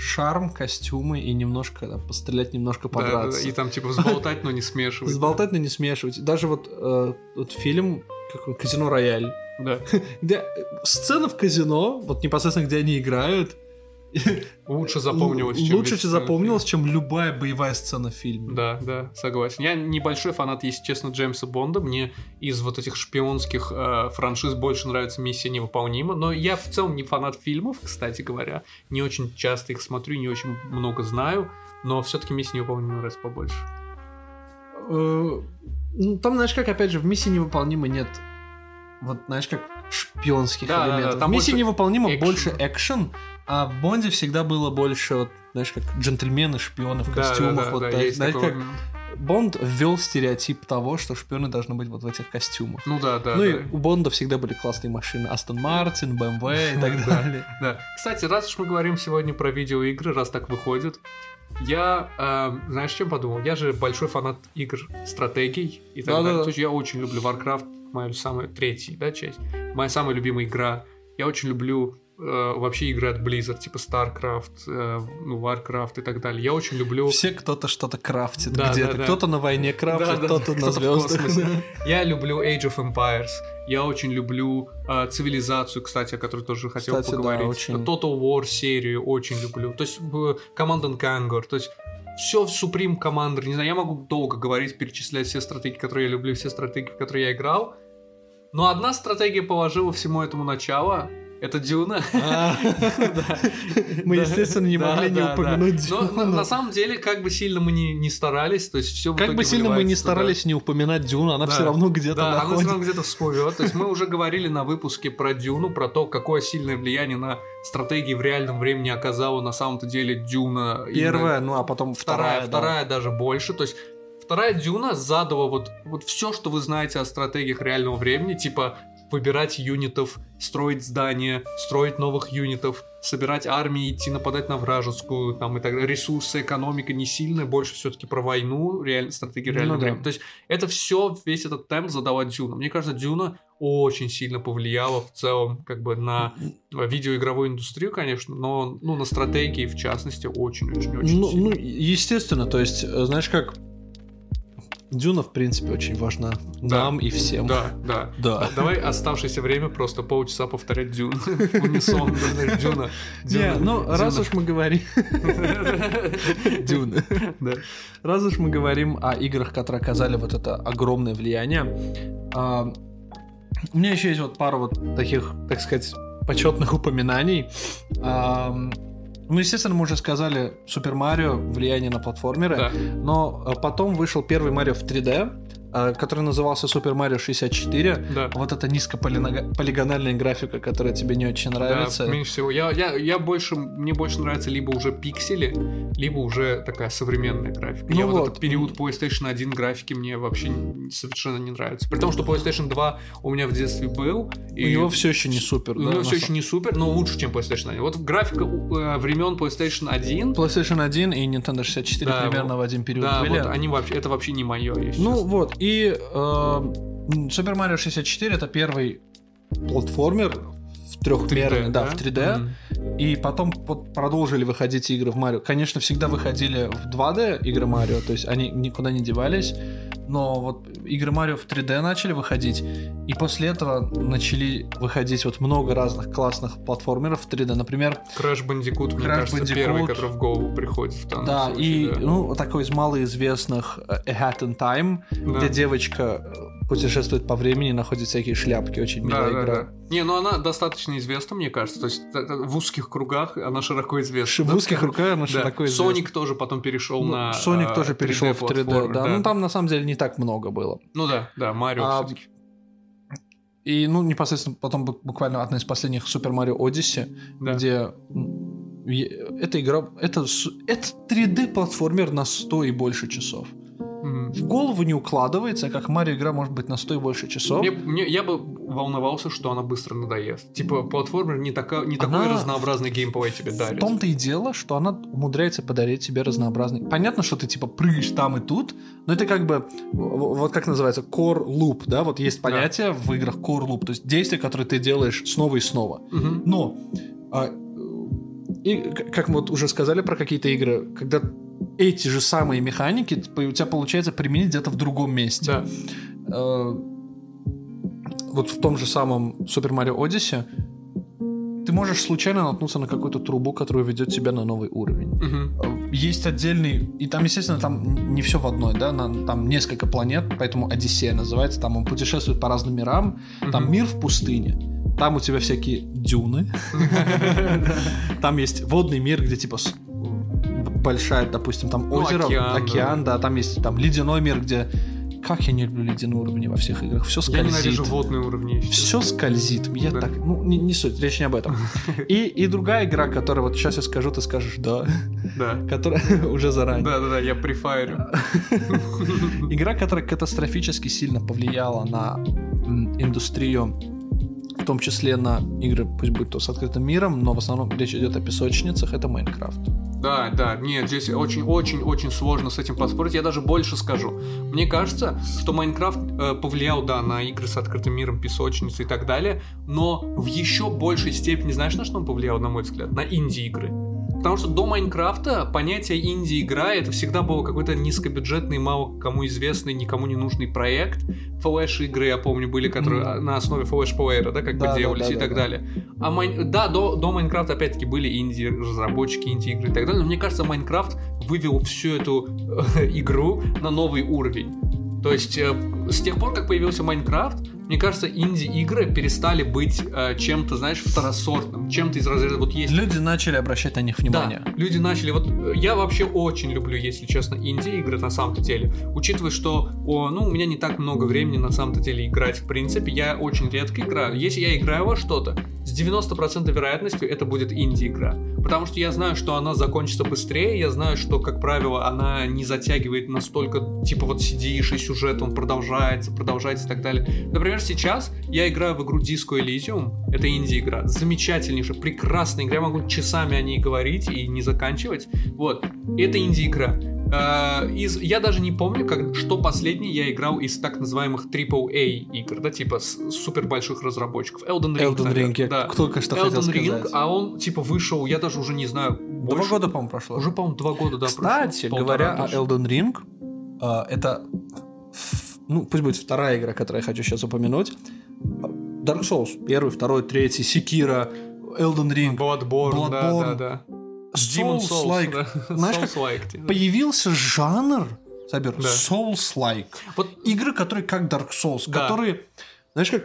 шарм, костюмы и немножко там, пострелять, немножко подраться. да, и там типа взболтать, но не смешивать. [laughs] Сболтать, но не смешивать. Даже вот, э, вот фильм как он, «Казино Рояль», Да. [laughs] где сцена в казино, вот непосредственно где они играют, Лучше запомнилось, чем лучше запомнилось, чем любая боевая сцена в фильме. фильм. Да, да, согласен. Я небольшой фанат, если честно, Джеймса Бонда. Мне из вот этих шпионских э, франшиз больше нравится «Миссия невыполнима». Но я в целом не фанат фильмов, кстати говоря. Не очень часто их смотрю, не очень много знаю. Но все-таки «Миссия невыполнима» нравится побольше. Э, ну, Там, знаешь, как, опять же, в миссии невыполнимо нет вот, знаешь, как шпионских Да, да, да, элементов. там больше невыполнимо экшена. больше экшен, а в Бонде всегда было больше, вот, знаешь, как джентльмены, шпионы в Да, костюмах. да, вот, да, так, знаешь, такой как. Бонд ввел стереотип того, что шпионы должны быть вот в этих костюмах. Ну да, да, ну да. и у Бонда всегда были классные машины. Астон Мартин, БМВ и [laughs] так Да. далее. Да. Кстати, раз уж мы говорим сегодня про видеоигры, раз так выходит, я, э, знаешь, чем подумал? Я же большой фанат игр стратегий и так далее. То есть я очень люблю Warcraft, моя самая третья, да, часть. Моя самая любимая игра. Я очень люблю вообще игры от Blizzard, типа StarCraft, э, ну, Warcraft и так далее. Я очень люблю... Все кто-то что-то крафтит Да, где-то. да, да. Кто-то на войне крафтит, Да, да, кто-то на кто-то в звездах. [laughs] Я люблю Age of Empires. Я очень люблю э, цивилизацию, кстати, о которой тоже хотел Кстати, да, поговорить. очень. Total War серию очень люблю. То есть э, Command and Conquer. То есть все Supreme Commander. Не знаю, я могу долго говорить, перечислять все стратегии, которые я люблю, все стратегии, в которые я играл. Но одна стратегия положила всему этому начало. Это Дюна. А, Мы, естественно, не могли не упомянуть Но на- Дюну. самом деле, как бы сильно мы не, старались, то есть все Как бы сильно мы не старались не упоминать Дюну, она все равно где-то она все равно где-то всплывет. То есть мы уже говорили на выпуске про Дюну, про то, какое сильное влияние на стратегии в реальном времени оказала на самом-то деле Дюна. Первая, ну а потом вторая, вторая. вторая, да. даже больше. То есть вторая Дюна задала вот, вот все, что вы знаете о стратегиях реального времени, типа выбирать юнитов, строить здания, строить новых юнитов, собирать армии, идти нападать на вражескую, там и так далее. Ресурсы, экономика не сильная, больше все-таки про войну, реаль... стратегии реального Ну да. времени. То есть это все, весь этот темп задала Дюна. Мне кажется, Дюна очень сильно повлияла в целом как бы на видеоигровую индустрию, конечно, но ну, на стратегии в частности очень-очень-очень Ну, сильно. ну, естественно, то есть, э, знаешь как, Дюна, в принципе, очень важна Да. нам и всем. Да, да. Да. Давай оставшееся время просто полчаса повторять Дюну. В [laughs] унисон, Дюна. Не, ну, раз уж мы говорим... [laughs] Дюна. Раз уж мы говорим о играх, которые оказали вот это огромное влияние, а, у меня еще есть вот пару вот таких, так сказать, почетных упоминаний. Ну, естественно, мы уже сказали Супер Марио, влияние на платформеры, Да. но а, потом вышел первый Марио в 3D, а, который назывался Супер Марио 64. Да. Вот эта низкополигональная графика, которая тебе не очень нравится. Да, меньше всего. Я, я, я больше, мне больше нравится либо уже пиксели, либо уже такая современная графика. Ну я вот, вот. этот период PlayStation 1 графики мне вообще совершенно не нравится. При том, что PlayStation 2 у меня в детстве был. У него все еще не супер. У да, него все еще не супер, но лучше, чем PlayStation 1. Вот графика э, времен PlayStation 1. PlayStation 1 и Nintendo 64 Да, примерно вот. в один период Да, были. вот они вообще, это вообще не мое, Ну честно. вот, и Super Mario 64 это первый платформер в трехмерный, 3D, да, в 3D. Мгм. И потом вот продолжили выходить игры в Марио. Конечно, всегда выходили в 2D игры Марио, то есть они никуда не девались. Но вот игры Марио в 3D начали выходить, и после этого начали выходить вот много разных классных платформеров в 3D. Например, Crash Bandicoot, мне Crash кажется, Bandicoot. первый, который в голову приходит в данном да, случае, и да. ну такой из малоизвестных э, A Hat in Time, Да. где девочка э, путешествует по времени, находит всякие шляпки, очень Да, милая да, игра. да. Не, ну она достаточно известна, мне кажется. То есть в узких кругах она широко известна. Ш- В Да, узких руках она Да. широко известна. Соник тоже потом перешел Ну, на Соник а, тоже перешел в 3D, платформы, да. Ну там на самом деле не так много было. Ну да, да, Марио А, всё-таки. И, ну, непосредственно потом бу- буквально одна из последних Super Mario Odyssey, Да. где эта игра, это, это 3D-платформер на 100 и больше часов. В голову не укладывается, как Марио игра может быть на 100 и больше часов. Мне- мне- я бы волновался, что она быстро надоест. Типа, платформер не, така, не такой Она разнообразный геймплей тебе В дарит. том-то и дело, что она умудряется подарить тебе разнообразный. Понятно, что ты типа прыгаешь там и тут, но это как бы в- вот как называется core loop, да, вот есть понятие в играх core loop, то есть действия, которые ты делаешь снова и снова. Мгм. Но а, и как мы вот уже сказали про какие-то игры, когда эти же самые механики у тебя получается применить где-то в другом месте. Да. Э, вот в том же самом Super Mario Odyssey ты можешь случайно наткнуться на какую-то трубу, которая ведет тебя на новый уровень. Мгм. Есть отдельный, и там, естественно, там не все в одной, да, на- там несколько планет, поэтому Одиссея называется, там он путешествует по разным мирам, там Мгм. мир в пустыне, там у тебя всякие дюны, [laughs] там есть водный мир, где типа большая, допустим, там Ну, озеро, океан, океан, да. да, там есть там ледяной мир, где как я не люблю ледяные уровни во всех играх, все Я ненавижу скользит. водные уровни. Все скользит. Я Да. так, ну, не, не суть, речь не об этом. [laughs] И, и другая игра, которая вот сейчас я скажу, ты скажешь да, Да. [laughs] которая [laughs] уже заранее. Да, да, да, я префайрю. Игра, которая катастрофически сильно повлияла на индустрию, в том числе на игры, пусть будет то с открытым миром, но в основном речь идет о песочницах, это Майнкрафт. Да, да, нет, здесь очень-очень-очень сложно с этим поспорить. Я даже больше скажу. Мне кажется, что Майнкрафт э, повлиял, да, на игры с открытым миром, песочницы и так далее, но в еще большей степени, знаешь, на что он повлиял, на мой взгляд? На инди-игры. Потому что до Майнкрафта понятие инди-игра это всегда был какой-то низкобюджетный, мало кому известный, никому не нужный проект. Флэш-игры, я помню, были, которые Мгм. на основе флэш-плеера, да, как Да, бы да, делались да, и да, так да. далее. А Майн- да, до, до Майнкрафта опять-таки были инди-разработчики, инди-игры и так далее, но мне кажется, Майнкрафт вывел всю эту э, игру на новый уровень. То есть э, с тех пор, как появился Майнкрафт, мне кажется, инди-игры перестали быть э, чем-то, знаешь, второсортным, чем-то из разряда вот есть Люди начали обращать на них внимание. да, люди начали. Вот э, я вообще очень люблю, если честно, инди-игры на самом-то деле. Учитывая, что о, ну, у меня не так много времени на самом-то деле играть. В принципе, я очень редко играю. Если я играю во что-то, с 90% вероятностью это будет инди-игра. Потому что я знаю, что она закончится быстрее, я знаю, что, как правило, она не затягивает настолько, типа вот сидишь, и сюжет он продолжается, продолжается и так далее. Например, сейчас я играю в игру Disco Elysium, это инди-игра, замечательнейшая, прекрасная игра, я могу часами о ней говорить и не заканчивать, вот, это инди-игра. Э, из, я даже не помню, как, что последний я играл из так называемых AAA игр, да, типа с супер больших разработчиков. Elden Ring, Elden Ring, я да. только что хотел Elden Ring, сказать. а он типа вышел, я даже уже не знаю, Два больше- года, по-моему, прошло. Уже, по-моему, два года, да, Кстати, прошло. говоря о. Elden Ring, а, это, ну, пусть будет вторая игра, которую я хочу сейчас упомянуть. Dark Souls, первый, второй, третий, Sekiro, Elden Ring. Bloodborne, да, Bloodborne. да, да. Souls, Souls-like. да. Знаешь, как Souls-like. Появился жанр, Сабер, Да. Souls-like. Вот Игры, которые как Dark Souls, Да. которые, знаешь как,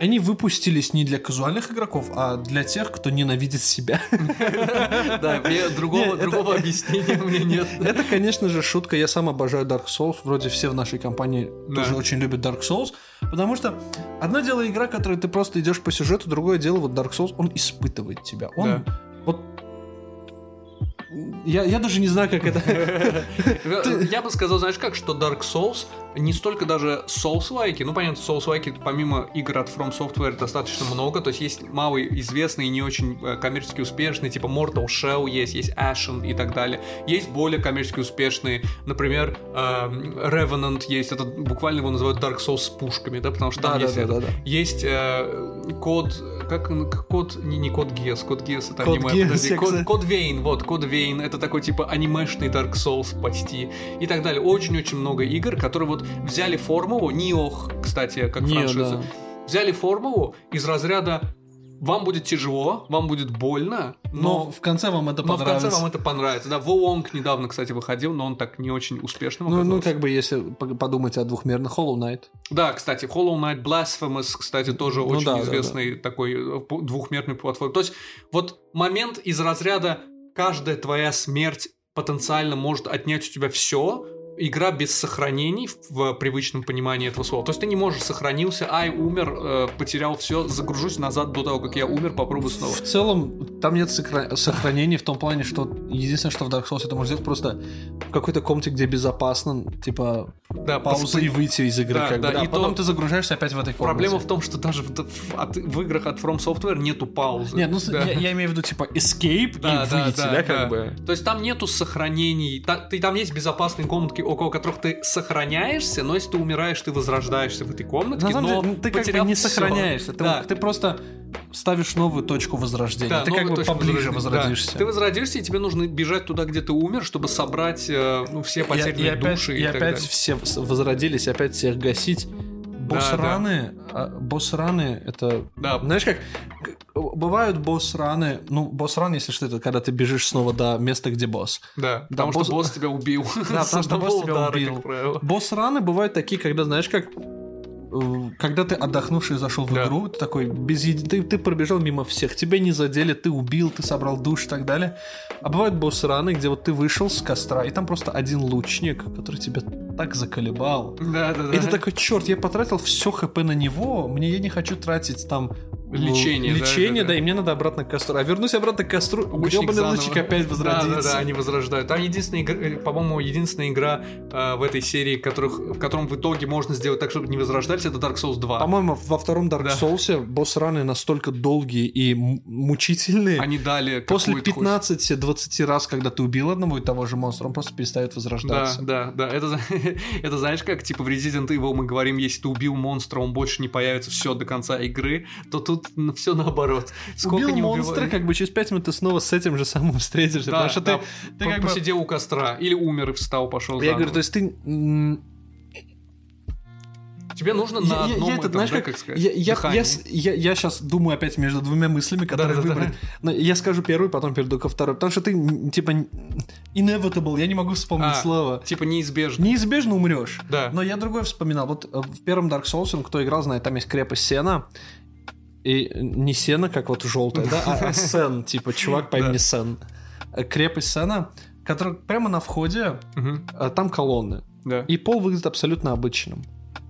они выпустились не для казуальных игроков, а для тех, кто ненавидит себя. Да, другого, объяснения у меня нет. Это, конечно же, шутка. Я сам обожаю Dark Souls. Вроде все в нашей компании тоже очень любят Dark Souls. Потому что одно дело игра, которой ты просто идешь по сюжету, другое дело вот Dark Souls, он испытывает тебя. Он я, я даже не знаю, как это. [laughs] Я бы сказал, знаешь как, что Dark Souls не столько даже Souls-like, ну понятно, Souls-like помимо игр от From Software достаточно много, то есть есть малоизвестные и не очень э, коммерчески успешные, типа Mortal Shell есть, есть Ashen и так далее. Есть более коммерчески успешные, например, эм, Revenant есть, это буквально его называют Dark Souls с пушками, да, потому что там есть Да-да-да-да. этот- есть э, код, как код, не, не код Гес, код Гес это Код аниме, подожди, я, код, код Вейн, вот, код Вейн, это такой типа анимешный Dark Souls почти и так далее. Очень-очень много игр, которые вот взяли формулу, Ниох, кстати, как Nioh, франшиза, да. взяли формулу из разряда вам будет тяжело, вам будет больно, Но но, в конце вам это но в конце понравится. вам это понравится. Да, Волонг недавно, кстати, выходил, но он так не очень успешным Ну, ну, как бы, если подумать о двухмерных Hollow Knight. Да, кстати, Hollow Knight Blasphemous, кстати, тоже Ну очень да, да, известный такой э, двухмерный платформ. То есть вот момент из разряда каждая твоя смерть потенциально может отнять у тебя все, игра без сохранений в, в привычном понимании этого слова. То есть ты не можешь сохранился, ай, умер, э, потерял все, загружусь назад до того, как я умер, попробую снова. В целом, там нет сохра- сохранений в том плане, что единственное, что в Dark Souls это можно сделать, просто в какой-то комнате, где безопасно, типа Да, пауза и выйти из игры. Да, как бы, да, да, и потом то- ты загружаешься опять в этой комнате. Проблема в том, что даже в, в- от- в играх от From Software нету паузы. Нет, ну Да. я, я имею в виду типа escape Да, и да, выйти, да, да, да. как бы. То есть там нету сохранений. Та- ты, там есть безопасные комнатки, около которых ты сохраняешься, но если ты умираешь, ты возрождаешься в этой комнатке, На самом но деле, ну, ты как бы не всё. сохраняешься, ты, Да. ты просто ставишь новую точку возрождения. Да, ты как бы поближе возрождения. возродишься. Да. Ты возродишься, и тебе нужно бежать туда, где ты умер, чтобы собрать э, ну, все потерянные и, опять, души и, и так опять далее. все возродились, опять всех гасить. Босс-раны, а, босс-раны, это... Да. Знаешь как, бывают босс-раны, ну, босс-ран, если что, это когда ты бежишь снова до места, где босс. Да, Да, потому босс- что босс тебя убил. Да, потому что босс тебя убил. Босс-раны бывают такие, когда, знаешь, как когда ты отдохнувший зашел в Да. игру, ты такой без еди- ты, ты пробежал мимо всех, тебя не задели, ты убил, ты собрал душ и так далее. А бывают босс-раны, где вот ты вышел с костра, и там просто один лучник, который тебя так заколебал. Да, да, да. И ты такой, черт, я потратил все хп на него, мне я не хочу тратить там ну, Лечение, да, лечение, да, да, да. и мне надо обратно к костру. А вернусь обратно к костру, гребаный лучник опять возродится. Да, да, да, они возрождают. Там единственная игра, э, по-моему, единственная игра э, в этой серии, которых, в котором в итоге можно сделать так, чтобы не возрождались, это Dark Souls 2. По-моему, во втором Dark Да. Souls босс-раны настолько долгие и мучительные. Они дали После какую-то хоть- 15-20 раз, когда ты убил одного и того же монстра, он просто перестает Да, возрождаться. да, да. Это, за- [laughs] это знаешь, как типа в Resident Evil мы говорим, если ты убил монстра, он больше не появится все до конца игры, то тут все наоборот. Сколько убил не монстра, как бы через 5 минут ты снова с этим же самым [laughs] встретишься. Да, потому что да, ты, ты как бы... посидел у костра или умер и встал, пошел. Я говорю, то есть ты... тебе нужно я- на я- я одном этот, этом, знаешь, да, как- как сказать, Я, я, я, я, я сейчас думаю опять между двумя мыслями, которые Да-да-да. выбрать. Но я скажу первую, потом перейду ко второй. Потому что ты, типа, inevitable, я не могу вспомнить А, слово. Типа неизбежно. Неизбежно умрешь. Да. Но я другое вспоминал. Вот э, в первом Dark Souls, кто играл, знает, там есть крепость Сена. И не Сена, как вот желтая, да, а, а [laughs] Сен, типа чувак по имени Сен. Э, Крепость Сена, которая прямо на входе, э, там колонны. И пол выглядит абсолютно обычным.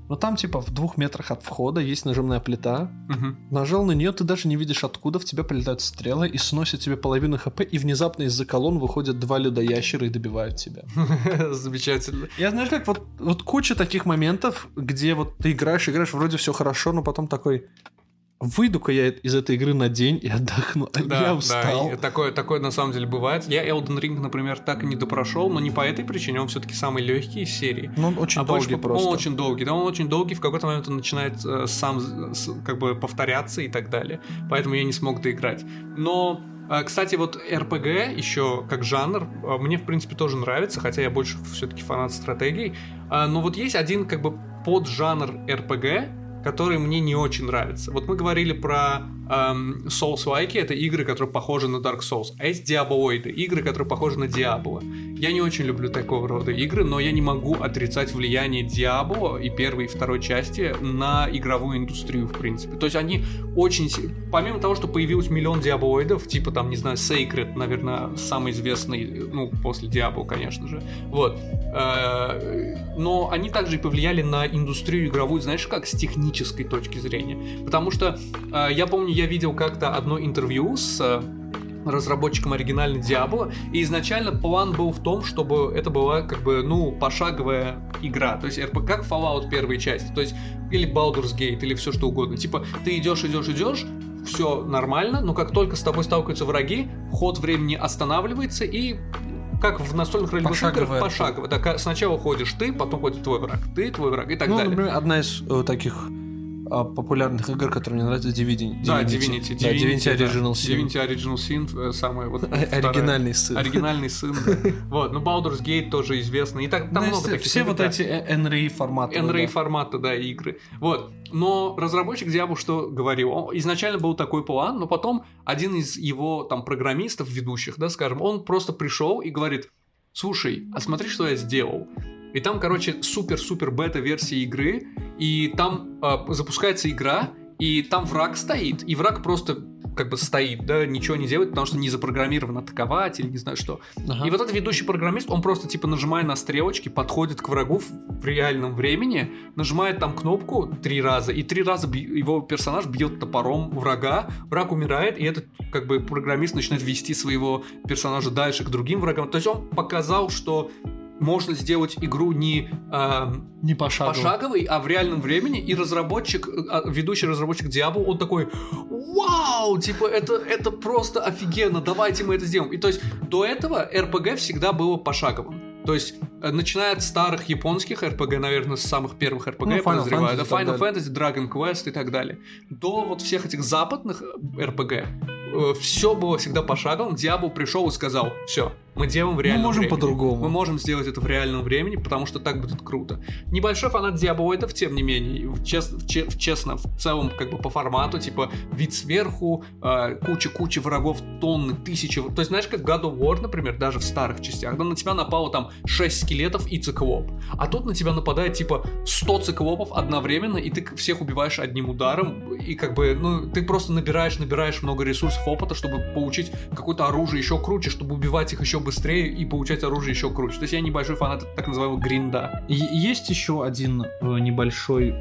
Но там, типа, в двух метрах от входа есть нажимная плита. Мгм. Нажал на нее, ты даже не видишь, откуда в тебя прилетают стрелы и сносят тебе половину хп, и внезапно из-за колонн выходят два людоящера и добивают тебя. [laughs] Замечательно. Я знаешь, как вот, вот куча таких моментов, где вот ты играешь, играешь, вроде все хорошо, но потом такой, выйду-ка я из этой игры на день и отдохну. [laughs] Да, я да, устал. и такое, такое на самом деле бывает. Я Elden Ring, например, так и не допрошел, но не по этой причине, он все-таки самый легкий из серии. Ну, он очень а больше долгий по- просто. Он очень долгий, да, он очень долгий, в какой-то момент он начинает э, сам с- как бы повторяться и так далее. Поэтому я не смог доиграть. Но э, кстати, вот RPG еще как жанр э, мне в принципе тоже нравится, хотя я больше все-таки фанат стратегий. А, Но вот есть один как бы поджанр RPG, который мне не очень нравится. Вот мы говорили про эм, Souls-like, это игры, которые похожи на Dark Souls, а есть Diabloid, игры, которые похожи на Diablo. Я не очень люблю такого рода игры, но я не могу отрицать влияние Diablo и первой и второй части на игровую индустрию, в принципе. То есть они очень... Помимо того, что появилось миллион диаблоидов, типа там, не знаю, Sacred, наверное, самый известный, ну, после Diablo, конечно же. Вот. Э, Но они также и повлияли на индустрию игровую, знаешь, как с технической точки зрения. Потому что э, я помню, я видел как-то одно интервью с э, разработчиком оригинальной Diablo, и изначально план был в том, чтобы это была как бы, ну, пошаговая игра, то есть РП, как Fallout первой части, то есть или Baldur's Gate, или все что угодно. Типа, ты идешь, идешь, идешь, все нормально, но как только с тобой сталкиваются враги, ход времени останавливается и как в настольных ролевых играх, пошагово. Так, а сначала ходишь ты, потом ходит твой враг, ты, твой враг и так ну, далее. например, одна из э, таких популярных игр, которая мне нравится, Divinity. Да, Divinity. Да, Divinity да. Original Sin. Divinity Original Sin, э, самая вот. [laughs] Оригинальный сын. Оригинальный сын. [laughs] Вот, ну Baldur's Gate тоже известный. И так, там Ну, много таких Все вот эти э, NRA форматы. NRA да. формата, да, игры. Вот. Но разработчик Diablo что говорил? Он, изначально был такой план, но потом один из его там программистов, ведущих, да, скажем, он просто пришел и говорит, слушай, а смотри, что я сделал. И там, короче, супер-супер бета-версия игры, и там а, запускается игра, и там враг стоит, и враг просто как бы стоит, да, ничего не делает, потому что не запрограммирован атаковать или не знаю что. Ага. И вот этот ведущий программист, он просто типа нажимая на стрелочки, подходит к врагу в реальном времени, нажимает там кнопку три раза, и три раза его персонаж бьет топором врага, враг умирает, и этот как бы программист начинает вести своего персонажа дальше к другим врагам. То есть он показал, что можно сделать игру не эм, Не пошагово. пошаговый, а в реальном времени, и разработчик, э, а, ведущий разработчик Diablo, он такой, вау, типа, это, это просто офигенно, давайте мы это сделаем. И то есть до этого RPG всегда было пошаговым. То есть, э, начиная от старых японских RPG, наверное, с самых первых RPG, Ну, я Final подозреваю, да, Fantasy так Final. Fantasy, Dragon Quest и так далее, до вот всех этих западных RPG, все было всегда пошаговым. Диабл пришел и сказал, все, мы делаем в реальном можем времени. по-другому. Мы можем сделать это в реальном времени, потому что так будет круто. Небольшой фанат диабоидов, тем не менее, в чес- в че- в честно, в целом, как бы по формату, типа, вид сверху, э, куча-куча врагов, тонны, тысячи. То есть, знаешь, как God of War, например, даже в старых частях, да, на тебя напало там 6 скелетов и циклоп. А тут на тебя нападает, типа, 100 циклопов одновременно, и ты всех убиваешь одним ударом, и как бы, ну, ты просто набираешь, набираешь много ресурсов опыта, чтобы получить какое-то оружие еще круче, чтобы убивать их еще быстрее и получать оружие еще круче. То есть я небольшой фанат так называемого гринда. И- Есть еще один э, небольшой,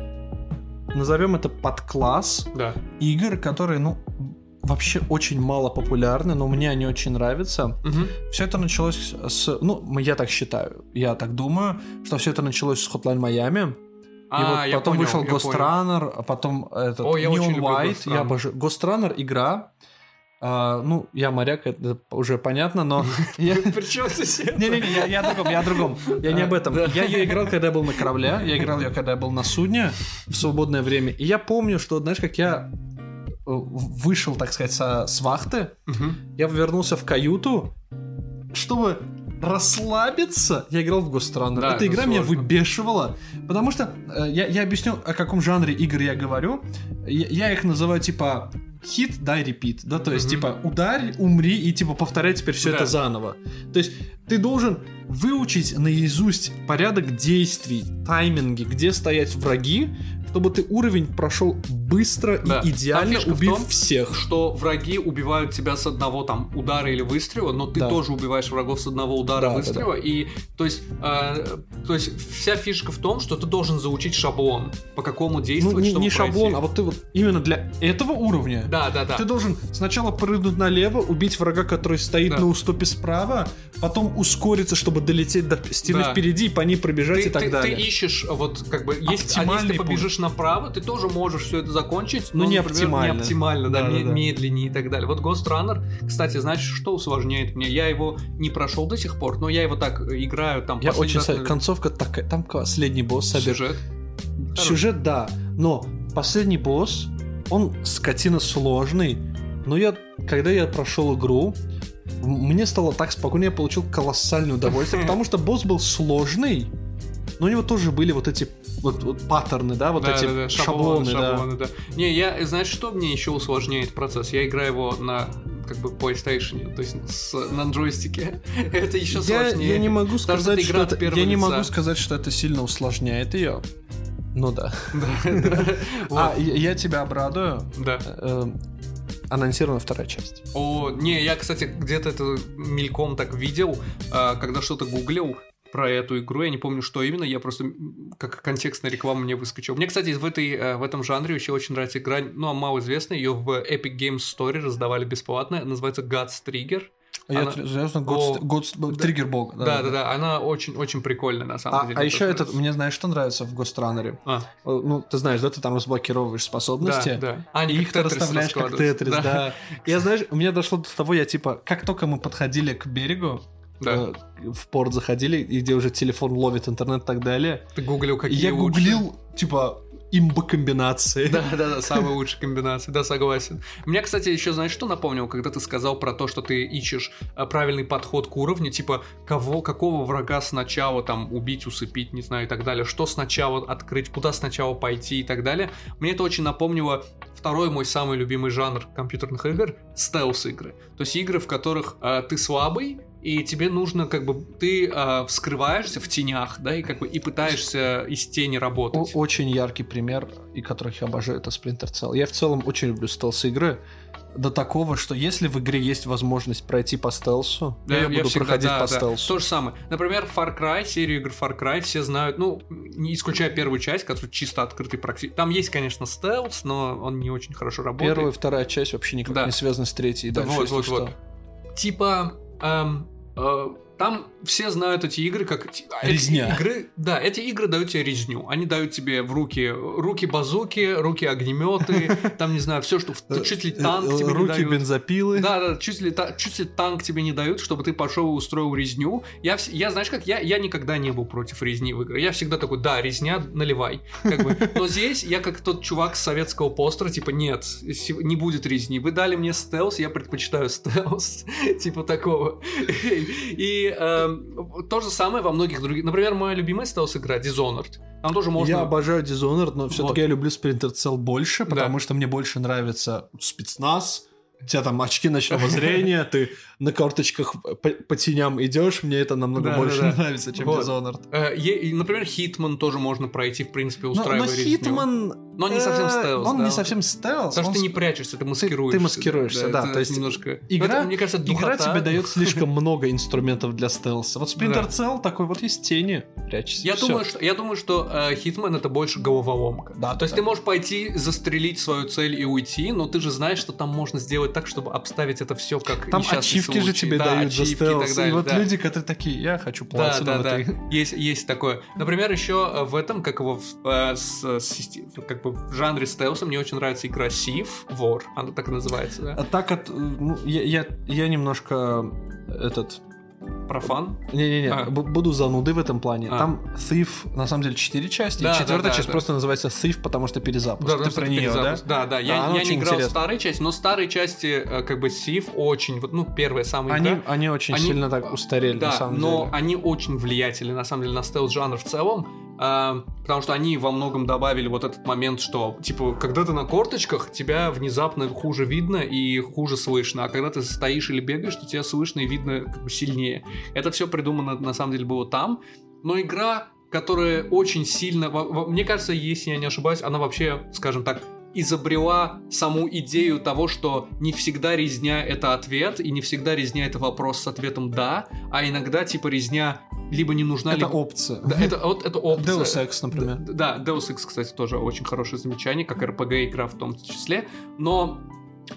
назовем это подкласс Да. игр, которые, ну, вообще очень мало популярны, но мне они очень нравятся. Мгм. Все это началось с, ну, я так считаю, я так думаю, что все это началось с Hotline Miami. И А, вот я потом понял, вышел Ghost. Runner, а потом этот О, я Neon White. Я обожаю. Ghost Runner игра. А, ну, я моряк, это уже понятно, но [laughs] [laughs] Причем здесь не-не-не, я, о другом, я о другом. Я не об этом. Я ее играл, когда я был на корабле. Я играл ее, когда я был на судне в свободное время. И я помню, что, знаешь, как я э, вышел, так сказать, со, с вахты, я вернулся в каюту, чтобы расслабиться, я играл в Runner. Да, Эта игра меня сложно. выбешивала, потому что э, я, я объясню, о каком жанре игр я говорю. Я, я их называю типа hit, die, repeat, да, то есть Мгм. типа ударь, умри и типа повторяй теперь все Да. это заново. То есть ты должен выучить наизусть порядок действий, тайминги, где стоять враги, чтобы ты уровень прошел быстро Да. и идеально, убив том, всех. что враги убивают тебя с одного там удара или выстрела, но ты Да. тоже убиваешь врагов с одного удара Да, выстрела. И то есть, э, то есть вся фишка в том, что ты должен заучить шаблон, по какому Ну, действовать, не, чтобы не шаблон, пройти. а вот ты вот именно для этого уровня Да, да, да. Ты должен сначала прыгнуть налево, убить врага, который стоит Да. на уступе справа, потом ускориться, чтобы долететь до стены Да. впереди, по ней пробежать Ты, и так ты- далее. ты ищешь, вот как бы, есть, а если ты путь. побежишь направо, ты тоже можешь все это закончить, Ну, но, не например, оптимально. не оптимально, да, Да, да, да. медленнее и так далее. Вот Ghost Runner, кстати, знаешь, что усложняет мне? Я его не прошел до сих пор, но я его так играю там. Я очень раз, Концовка такая, там последний босс собер. сюжет. Сюжет, да, но последний босс, он скотина сложный, но я, когда я прошел игру, мне стало так спокойно, я получил колоссальное удовольствие, [laughs] потому что босс был сложный, но у него тоже были вот эти вот, вот паттерны, да, вот Да, эти да, да, шаблоны, да. шаблоны, да. Не, я, знаешь, что мне еще усложняет процесс? Я играю его на как бы PlayStation, то есть с- на джойстике. [laughs] Это еще Я, сложнее. я не могу сказать, что это, я не лица. могу сказать, что это сильно усложняет ее. Ну да. [laughs] А я, я тебя обрадую. да. Анонсирована вторая часть. О, не, я, кстати, где-то это мельком так видел, а, когда что-то гуглил про эту игру, я не помню, что именно, я просто как контекстная реклама мне выскочила. Мне, кстати, в, этой, э, в этом жанре еще очень нравится игра, ну, а малоизвестная, ее в Epic Games Store раздавали бесплатно, называется God's Trigger. Я Она- тр- серьезно, О, год, год- триггер бога. Да, да, да, она очень-очень прикольная, на самом А, деле. а еще этот, нравится. мне знаешь, что нравится в Гостранере? А, Ну, ты знаешь, да, ты там разблокировываешь способности. да, да. А, И их ты расставляешь как тетрис, да. Я, знаешь, у меня дошло до того, я типа, как только мы подходили к берегу, Да. э, в порт заходили, и где уже телефон ловит интернет и так далее, Ты гуглил, какие я гуглил, типа, имбо-комбинации. Да, да, да, самая лучшая комбинация, да, согласен. Мне, кстати, еще знаешь, что напомнил, когда ты сказал про то, что ты ищешь а, правильный подход к уровню, типа, кого, какого врага сначала там убить, усыпить, не знаю, и так далее, что сначала открыть, куда сначала пойти и так далее. Мне это очень напомнило второй мой самый любимый жанр компьютерных игр — стелс-игры. То есть игры, в которых а, ты слабый, и тебе нужно, как бы, ты а, вскрываешься в тенях, да, и как бы и пытаешься из тени работать. Очень яркий пример, и которых я обожаю, это Splinter Cell. Я в целом очень люблю стелс-игры. До такого, что если в игре есть возможность пройти по стелсу, Да, я, буду всегда- проходить да, по да. стелсу. То же самое. Например, Far Cry, серию игр Far Cry все знают, ну, не исключая первую часть, которая чисто открытый практически. Там есть, конечно, стелс, но он не очень хорошо работает. Первая и вторая часть вообще никак Да. не связаны с третьей. Да, дальше, вот, вот, что. вот. Типа, эм, э, там все знают эти игры как... а эти Резня. Игры, да, эти игры дают тебе резню. Они дают тебе в руки руки базуки, руки огнеметы, [laughs] там, не знаю, все, что... Чуть ли танк тебе не дают. бензопилы. Да, да, чуть ли, та- чуть ли танк тебе не дают, чтобы ты пошел и устроил резню. Я, вс- я знаешь как, я, я никогда не был против резни в игры. Я всегда такой, да, резня, наливай. Как бы. [laughs] Но здесь я как тот чувак с советского постера, типа, нет, не будет резни. Вы дали мне стелс, я предпочитаю стелс. [laughs] Типа такого. И эм, то же самое во многих других... Например, моя любимая стелс игра Dishonored. Там тоже можно... Я обожаю Dishonored, но все-таки Вот. я люблю Splinter Cell больше, потому что мне больше нравится спецназ. У тебя там очки ночного зрения, ты на карточках по, по теням идешь, мне это намного Да, больше да, да. нравится, чем Вот. Dishonored. Э, и, например, Хитман тоже можно пройти, в принципе, Но, но устраивая резню. Hitman... Но он не совсем э, стелс, Он да. не совсем стелс. Потому что ты не прячешься, ты маскируешься. ты маскируешься, да, это то есть немножко... игра- Ну, это, мне кажется, Игра тебе дает [laughs] слишком много инструментов для стелса. Вот Splinter. Cell такой вот есть тени, прячешься. Я думаю, что, я думаю, что э, Хитман это больше головоломка. Да, То есть ты можешь пойти, застрелить свою цель и уйти, но ты же знаешь, что там можно сделать так, чтобы обставить это все как Там ачивки же тебе Да, дают за и стелс. И, далее, вот да. люди, которые такие, я хочу Да, платину да, да. этой [laughs] Есть, есть такое. Например, еще э, в этом, как его в, э, с, с систем- как бы в жанре стелса, мне очень нравится игра Thief, вор, она так и называется, да? А так от... э, ну, я, я, я немножко э, этот... Профан. Не-не-не, А. бу- буду занудой в этом плане. А. Там Thief, на самом деле, четыре части. Да, четвертая да, да, часть да. просто называется Thief, потому что перезапуск. Да, Ты про нее, да? перезапуск. Да, да. Я, она я не играл в старые части, но старые части, э, как бы Thief, очень, вот, ну, первая самая Они, игра. они очень Они- сильно так устарели, Да, на самом но деле. они очень влиятельны, на самом деле, на стелс-жанр в целом, а, потому что они во многом добавили вот этот момент, что, типа, когда ты на корточках, тебя внезапно хуже видно и хуже слышно, а когда ты стоишь или бегаешь, то тебя слышно и видно как бы сильнее. Это все придумано, на самом деле, было там, но игра, которая очень сильно, мне кажется, если я не ошибаюсь, она вообще, скажем так, изобрела саму идею того, что не всегда резня это ответ, и не всегда резня это вопрос с ответом да, а иногда типа резня либо не нужна, Это либо... опция. Да, это, вот, это опция. Deus Ex, например. Да, да, Deus Ex, кстати, тоже очень хорошее замечание, как RPG игра в том числе. Но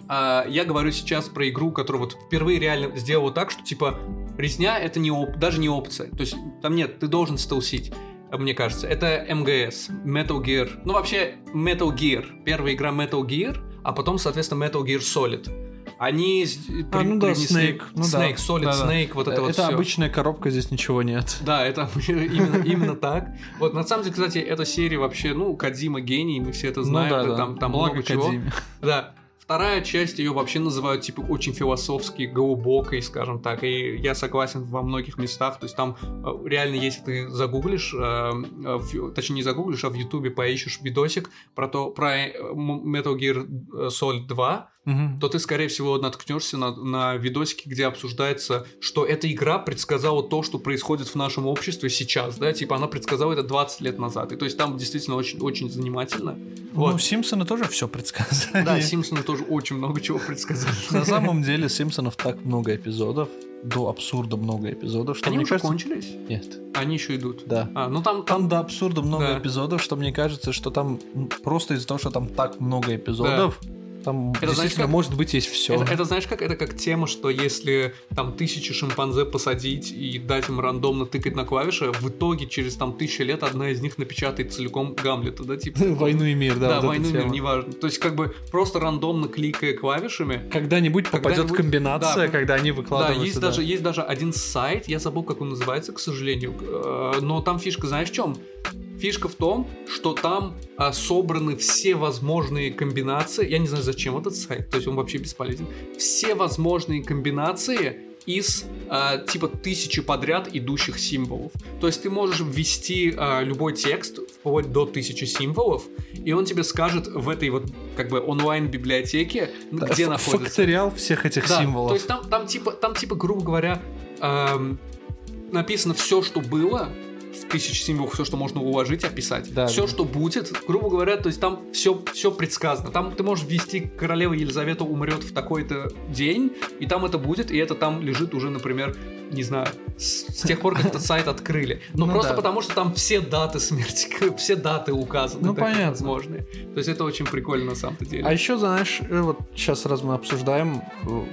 а, я говорю сейчас про игру, которая вот впервые реально сделала так, что типа резня это не оп- даже не опция. То есть там нет, ты должен стелсить. Мне кажется, это МГС, Metal Gear. Ну, вообще, Metal Gear. Первая игра Metal Gear, а потом, соответственно, Metal Gear Solid. Они А, при- ну да, принесли- Snake. Ну да. Snake, Solid Да-да. Snake, вот это, вот это всё. обычная коробка, здесь ничего нет. Да, это [laughs] именно, именно так. Вот, на самом деле, кстати, эта серия вообще, ну, Кадима гений, мы все это знаем, ну да, да. там, там Благо много чего. Кодзиме. Да. Вторая часть ее вообще называют типа очень философски глубокой, скажем так, и я согласен во многих местах, то есть там э, реально, если ты загуглишь, э, э, точнее не загуглишь, а в Ютубе поищешь видосик про то про Metal Gear Solid 2, Мгм. то ты, скорее всего, наткнешься на, на видосике, где обсуждается, что эта игра предсказала то, что происходит в нашем обществе сейчас, да, типа она предсказала это 20 лет назад. И то есть там действительно очень, очень занимательно. Ну, Вот. Симпсоны тоже все предсказали. Да, Симпсоны тоже очень много чего предсказали. На самом деле Симпсонов так много эпизодов, до абсурда много эпизодов, что Они мне уже кажется... кончились? Нет, Они еще идут. да. А, ну там, Там там, до абсурда много Да. эпизодов, что мне кажется, что там просто из-за того, что там так много эпизодов, там знаешь, действительно как- может быть есть все. это, это знаешь как? Это как тема, что если там тысячи шимпанзе посадить и дать им рандомно тыкать на клавиши, в итоге через там тысячи лет одна из них напечатает целиком Гамлета, да, типа. [laughs] Войну и мир, да. Да, вот войну и мир, неважно. То есть, как бы просто рандомно кликая клавишами. Когда-нибудь попадет комбинация, да, когда они Да, выкладываются. есть даже, есть даже один сайт, я забыл, как он называется, к сожалению. э, Но там фишка, знаешь, в чем? Фишка в том, что там а, собраны все возможные комбинации. Я не знаю, зачем этот сайт, то есть он вообще бесполезен. Все возможные комбинации из а, типа тысячи подряд идущих символов. То есть ты можешь ввести а, любой текст вплоть до тысячи символов, и он тебе скажет в этой вот как бы онлайн библиотеке, Да, где находится. Факториал всех этих Да, символов. То есть там, там типа, там типа, грубо говоря, эм, написано все, что было в тысячи символов, все, что можно уложить, описать. Да, все, да. что будет, грубо говоря, то есть там все, все предсказано. Там ты можешь ввести королева Елизавета умрет в такой-то день, и там это будет, и это там лежит уже, например, не знаю, с, с тех пор, как этот [laughs] сайт открыли. Но Ну просто да. потому, что там все даты смерти, [laughs] все даты указаны. Ну, понятно. Возможные. То есть это очень прикольно на самом-то деле. А еще, знаешь, э, вот сейчас раз мы обсуждаем, э,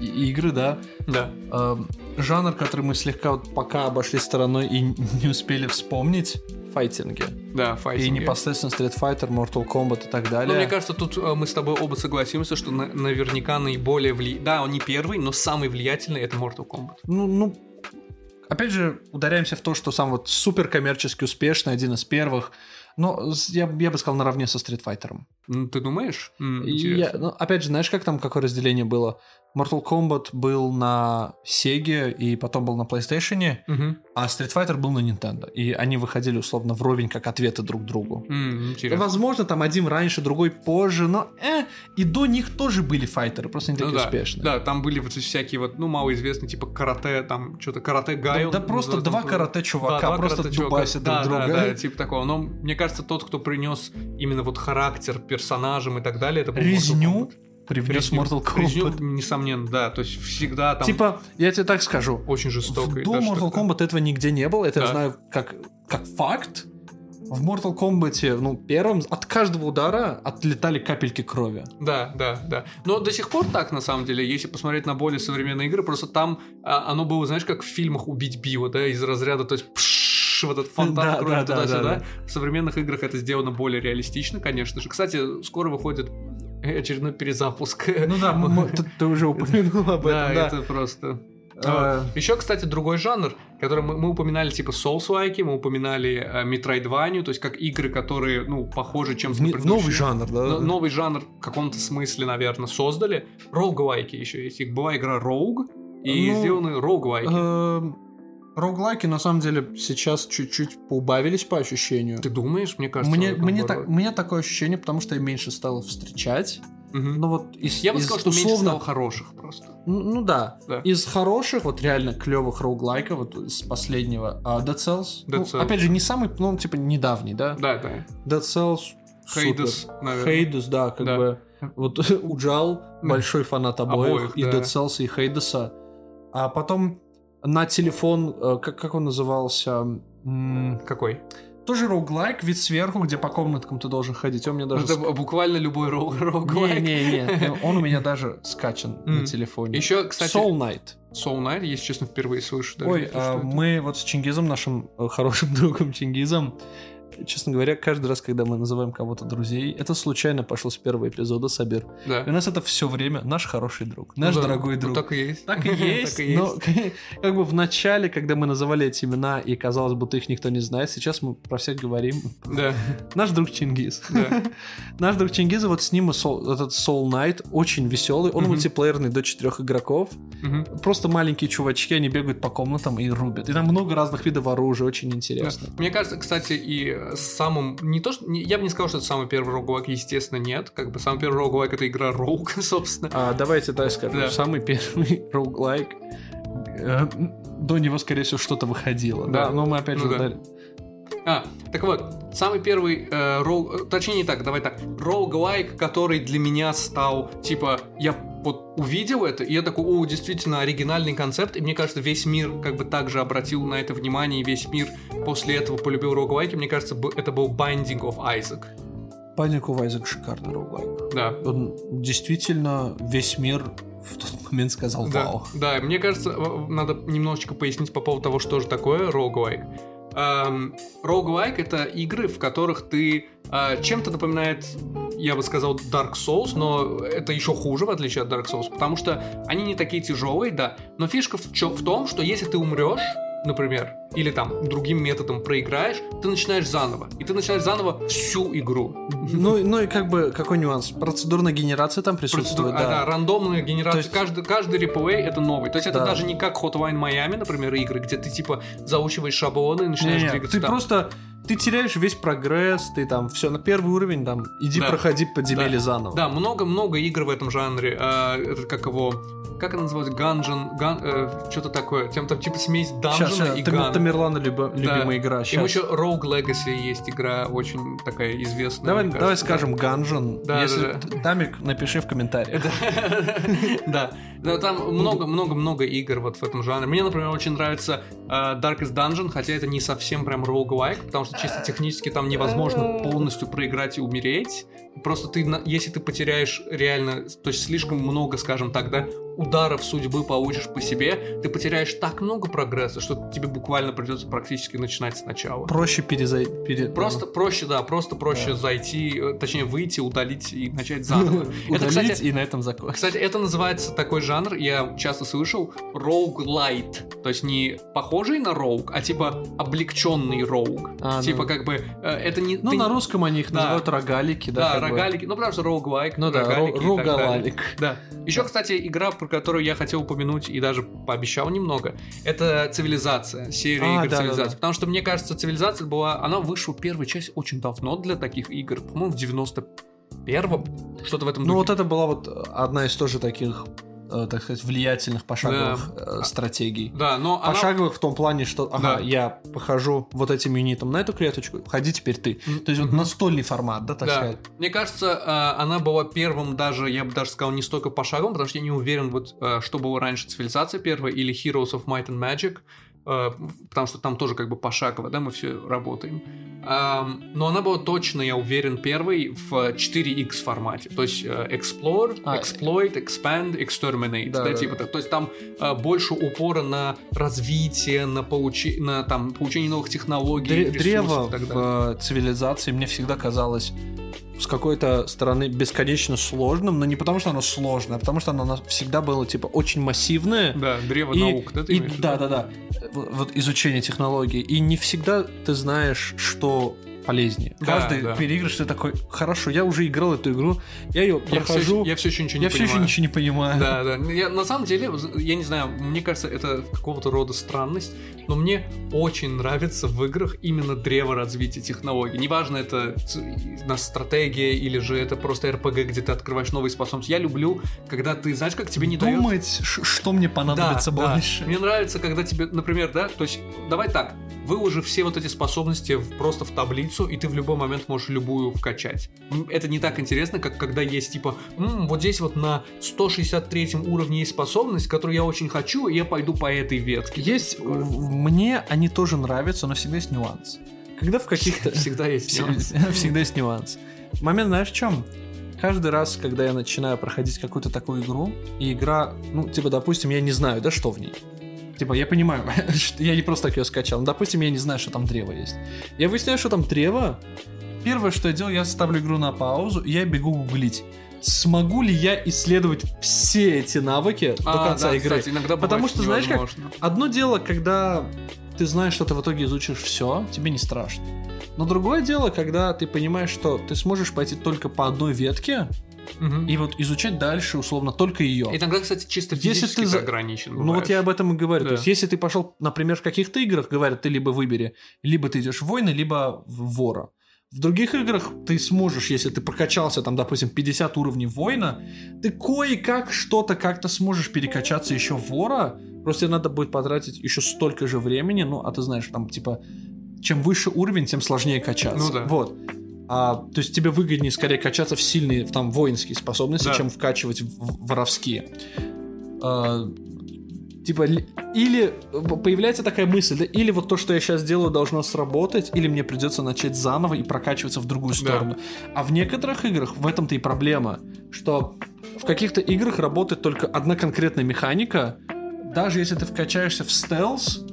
э, игры, да. Да. Э, жанр, который мы слегка вот пока обошли стороной и не успели вспомнить, файтинги. Да, И файтинги. непосредственно Street Fighter, Mortal Kombat и так Ну, далее. мне кажется, тут э, мы с тобой оба согласимся, что на- наверняка наиболее вли... Да, он не первый, но самый влиятельный это Mortal Kombat. Ну, ну, опять же, ударяемся в то, что сам вот супер коммерчески успешный, один из первых. Но я, я бы сказал наравне со Street Fighter. Ты думаешь? М, я- ну, опять же, знаешь, как там какое разделение было? Mortal Kombat был на Sega и потом был на PlayStation, Мгм. а Street Fighter был на Nintendo. И они выходили условно вровень как ответы друг другу. М, Интересно. Возможно, там один раньше, другой позже, но э, и до них тоже были файтеры, просто не Ну такие да, успешные. да, там были вот всякие вот, ну, малоизвестные, типа карате, там, что-то карате гай. Да, да просто два карате чувака, Да, два просто дубасят друг да, друга. Да, да, типа такого. Но мне кажется, тот, кто принес именно вот характер персонажам и так далее, это Резню привнес Mortal Kombat. Резню, несомненно, да. То есть всегда там Типа, я тебе так скажу, очень жестоко. до Mortal. Kombat этого нигде не было, это я Да. знаю как, как факт. В Mortal Kombat, ну, первым, от каждого удара отлетали капельки крови. Да, да, да. Но до сих пор так, на самом деле, если посмотреть на более современные игры, просто там а, оно было, знаешь, как в фильмах «Убить Билла», да, из разряда, то есть пшш, вот этот фонтан Да, крови да, да, туда-сюда. да, В современных играх это сделано более реалистично, конечно же. Кстати, скоро выходит очередной перезапуск. Ну да, ты, ты уже упомянул об [laughs] Да, этом, да. это просто... А, Еще, кстати, другой жанр, который мы, мы упоминали, типа Souls-like, мы упоминали э, Metroidvania, то есть как игры, которые, ну, похожи чем-то в, на в новый предыдущие. жанр, да? Но- новый жанр в каком-то смысле, наверное, создали. Роуглайки еще есть. Их была игра Rogue, и Ну, сделаны роуглайки. Эм, Роуглайки на самом деле сейчас чуть-чуть поубавились по ощущению. Ты думаешь, мне кажется, Мне, наоборот. мне, так, у меня такое ощущение, потому что я меньше стал встречать. Мгм. Ну вот из, Я бы из сказал, что меньше условно- стало хороших просто. Ну, ну да. Да. Из хороших, вот реально клевых роуглайков, вот из последнего, а, Dead Cells. Dead ну, Cells. опять же, не самый, ну, типа, недавний, да? Да, да. Dead Cells. Супер. наверное. Хейдес, да, как Да. бы. Вот [laughs] Уджал, большой фанат обоих, Обоих, и да. Dead Cells, и Хейдеса. А потом на телефон, э, как, как он назывался? Какой? Тоже роуглайк, вид сверху, где по комнаткам ты должен ходить. Он мне даже... Это буквально любой роу- роуглайк. Не-не-не, [laughs] он у меня даже скачан на телефоне. Еще, кстати, Soul Knight. Soul Knight, если честно, впервые слышу. даже, Ой, а, мы вот с Чингизом, нашим э, хорошим [laughs] другом Чингизом, честно говоря, каждый раз, когда мы называем кого-то друзей, это случайно пошло с первого эпизода Сабир. Да. И у нас это все время наш хороший друг, наш Ну да, дорогой ну друг. Так и есть. Так и [laughs] есть, но [laughs] как бы в начале, когда мы называли эти имена, и казалось, будто их никто не знает, сейчас мы про всех говорим. Да, [laughs] Наш друг Чингиз. Наш друг Чингиз, вот с ним этот Soul Knight очень веселый, он мультиплеерный до четырех игроков. Просто маленькие чувачки, они бегают по комнатам и рубят. И там много разных видов оружия, очень интересно. Мне кажется, кстати, и самым... Не то, что... Я бы не сказал, что это самый первый роуглайк, естественно, нет. Как бы самый первый роуглайк — это игра Rogue, [laughs] собственно. А, давайте так скажем. Да. Самый первый [laughs] роуглайк. э, До него, скорее всего, что-то выходило. Да, Да. но мы опять Ну же... да. А, так вот, самый первый э, роу... э, Точнее, не так, давай так. Роуглайк, который для меня стал, типа, я вот увидел это, и я такой, о, действительно, оригинальный концепт, и мне кажется, весь мир как бы также обратил на это внимание, и весь мир после этого полюбил роуглайки. Мне кажется, это был Binding of Isaac. Паник у Вайзек шикарный роуглайк. Да. Он действительно весь мир в тот момент сказал Да, вау. да, мне кажется, надо немножечко пояснить по поводу того, что же такое роуглайк. Эм, Роуглайк это игры, в которых ты э, чем-то напоминает, я бы сказал, Dark Souls, но это еще хуже, в отличие от Dark Souls, потому что они не такие тяжелые, да. Но фишка в, в том, что если ты умрешь, например, или там другим методом проиграешь, ты начинаешь заново. И ты начинаешь заново всю игру. Ну, ну и как бы, какой нюанс? Процедурная генерация там присутствует, Процедура- а, да, да. рандомная генерация. То есть- Каждый, каждый реплей это новый. То есть это Да. даже не как Hotline Miami, например, игры, где ты типа заучиваешь шаблоны и начинаешь Не-не, двигаться ты там. просто ты теряешь весь прогресс, ты там все на первый уровень, там иди Да. проходи подземелье Да. заново. Да, много-много игр в этом жанре. А, это как его... Как это называется? Ганжен... Ган, что-то такое. Там, там типа смесь данжена Сейчас, и Там, ган. Тамерлана любо- любимая игра. Ему Щас. еще Rogue Legacy есть игра, очень такая известная. Давай, давай кажется, да. скажем Ганжен. Да, Если да, т- Тамик, напиши в комментариях. Да, [laughs] Да, там много-много-много игр вот в этом жанре. Мне, например, очень нравится э, Darkest Dungeon, хотя это не совсем прям roguelike, потому что чисто технически там невозможно полностью проиграть и умереть. Просто ты, если ты потеряешь реально, то есть слишком много, скажем так, да, ударов судьбы получишь по себе, ты потеряешь так много прогресса, что тебе буквально придется практически начинать сначала. Проще перезай... пере... Просто проще, да, просто проще Да. зайти, э, точнее выйти, удалить и начать заново. [laughs] Это, кстати, и на этом закончить. кстати, это называется такой жанр, я часто слышал, roguelite. То есть не похожий на роуг, а типа облегченный роуг. А, типа ну. как бы э, это не... Ну, ты- на русском они их Да. называют рогалики, да? Да. Рогалики. Ну, потому что роуглайк, Ну да, рогалики ро- и так далее. рогалалик. Да. Еще, кстати, игра, про которую я хотел упомянуть и даже пообещал немного, это цивилизация, серия А, игр да, да, цивилизация. да. Потому что мне кажется, цивилизация была. Она вышла первая часть очень давно для таких игр. По-моему, в 91-м. Что-то в этом Ну, духе. вот это была вот одна из тоже таких, так сказать, влиятельных пошаговых э, стратегий. Да, но она- Пошаговых в том плане, что, ага, Да. я похожу вот этим юнитом на эту клеточку, ходи теперь ты. То есть вот настольный формат, да, так Да. сказать. Мне кажется, э, она была первым даже, я бы даже сказал, не столько пошаговым, потому что я не уверен, вот, э, что было раньше цивилизация первая или Heroes of Might and Magic, э, потому что там тоже как бы пошагово, да, мы все работаем. Ам, Но она была точно, я уверен, первой в 4X формате. То есть э, Explore, А. Exploit, Expand, Exterminate. Да, Да, да, типа так. То есть там э, больше упора на развитие, на, получи... на там, получение новых технологий, Дре- ресурсов Древо и так в далее. э, цивилизации мне всегда казалось с какой-то стороны бесконечно сложным, но не потому что оно сложное, а потому что оно всегда было типа очень массивное. Да, древо И- наук, да, ты И, имеешь да, да, да. Вот, вот изучение технологий. И не всегда ты знаешь, что полезнее. Да, Каждый да. переигрыш ты такой, хорошо, я уже играл эту игру, я ее Я все, прохожу, я все еще ничего я не все еще понимаю. ничего не понимаю. Да, да. Я, на самом деле, я не знаю, мне кажется, это какого-то рода странность, но мне очень нравится в играх именно древо развития технологий. Неважно, это на стратегия или же это просто РПГ, где ты открываешь новые способности. Я люблю, когда ты знаешь, как тебе не дают Думать, ш- что мне понадобится да, да. больше. Мне нравится, когда тебе, например, да, то есть, давай так, выложи все вот эти способности просто в таблицу, и ты в любой момент можешь любую вкачать. Это не так интересно, как когда есть типа, «М, вот здесь вот на 163 уровне есть способность, которую я очень хочу, и я пойду по этой ветке. Есть, мне они тоже нравятся, но всегда есть нюанс. Когда в каких-то... [laughs] Всегда есть нюанс. [laughs] Всегда есть нюанс. Момент знаешь в чем? Каждый раз, когда я начинаю проходить какую-то такую игру, и игра, ну, типа, допустим, я не знаю, да, что в ней. Типа, я понимаю, [laughs] я не просто так ее скачал. Но, допустим, я не знаю, что там древо есть. Я выясняю, что там древо. Первое, что я делаю, я ставлю игру на паузу, и я бегу гуглить. Смогу ли я исследовать все эти навыки до А, конца да, игры? кстати, иногда Потому что, знаешь, как. Одно дело, когда ты знаешь, что ты в итоге изучишь все, тебе не страшно. Но другое дело, когда ты понимаешь, что ты сможешь пойти только по одной ветке Мгм. и вот изучать дальше, условно, только ее. Иногда, кстати, чисто Если физически ты за- ты ограничен. Ну вот бываешь. я об этом и говорю. Да. То есть, если ты пошел, например, в каких-то играх, говорят, ты либо выбери, либо ты идешь в войны, либо в вора. В других играх ты сможешь, если ты прокачался, там, допустим, 50 уровней воина, ты кое-как что-то как-то сможешь перекачаться еще в вора, просто тебе надо будет потратить еще столько же времени, ну, а ты знаешь, там, типа, чем выше уровень, тем сложнее качаться. Ну да. Вот. А, то есть тебе выгоднее скорее качаться в сильные там воинские способности, Да. чем вкачивать в воровские. А, типа ли- или появляется такая мысль, да, или вот то, что я сейчас делаю, должно сработать, или мне придется начать заново и прокачиваться в другую сторону. А в некоторых играх в этом-то и проблема, что в каких-то играх работает только одна конкретная механика, даже если ты вкачаешься в стелс,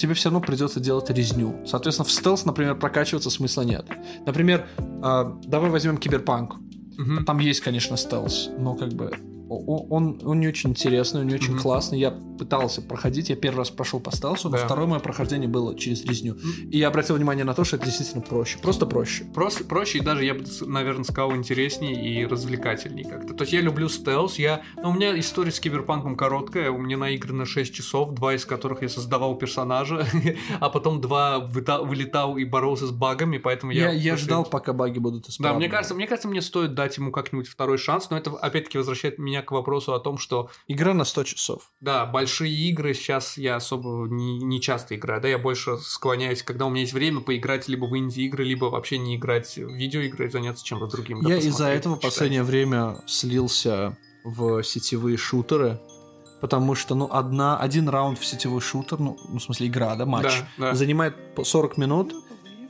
тебе все равно придется делать резню. Соответственно, в стелс, например, прокачиваться смысла нет. Например, а, давай возьмем киберпанк. Мгм. Там есть, конечно, стелс, но как бы он, он не очень интересный, он не очень Мгм. классный. Я пытался проходить, я первый раз прошел по стелсу, но Да. второе мое прохождение было через резню. И я обратил внимание на то, что это действительно проще. Просто проще. Просто, проще и даже, я бы, наверное, сказал, интереснее и развлекательнее как-то. То есть я люблю стелс, я... Но у меня история с киберпанком короткая, у меня наиграно 6 часов, два из которых я создавал персонажа, [laughs] а потом два выта- вылетал и боролся с багами, поэтому Я, я... ждал, пока баги будут Да, исправлены. мне кажется, мне кажется, мне стоит дать ему как-нибудь второй шанс, но это опять-таки возвращает меня к вопросу о том, что Игра на 100 часов. да, большие игры сейчас я особо не, не часто играю, да, я больше склоняюсь, когда у меня есть время поиграть либо в инди-игры, либо вообще не играть в видеоигры и заняться чем-то другим. да, Я из-за этого почитать. последнее время слился в сетевые шутеры. Потому что, ну, одна, один раунд в сетевой шутер, ну, ну, в смысле, игра, да, матч, Да, да. занимает по 40 минут,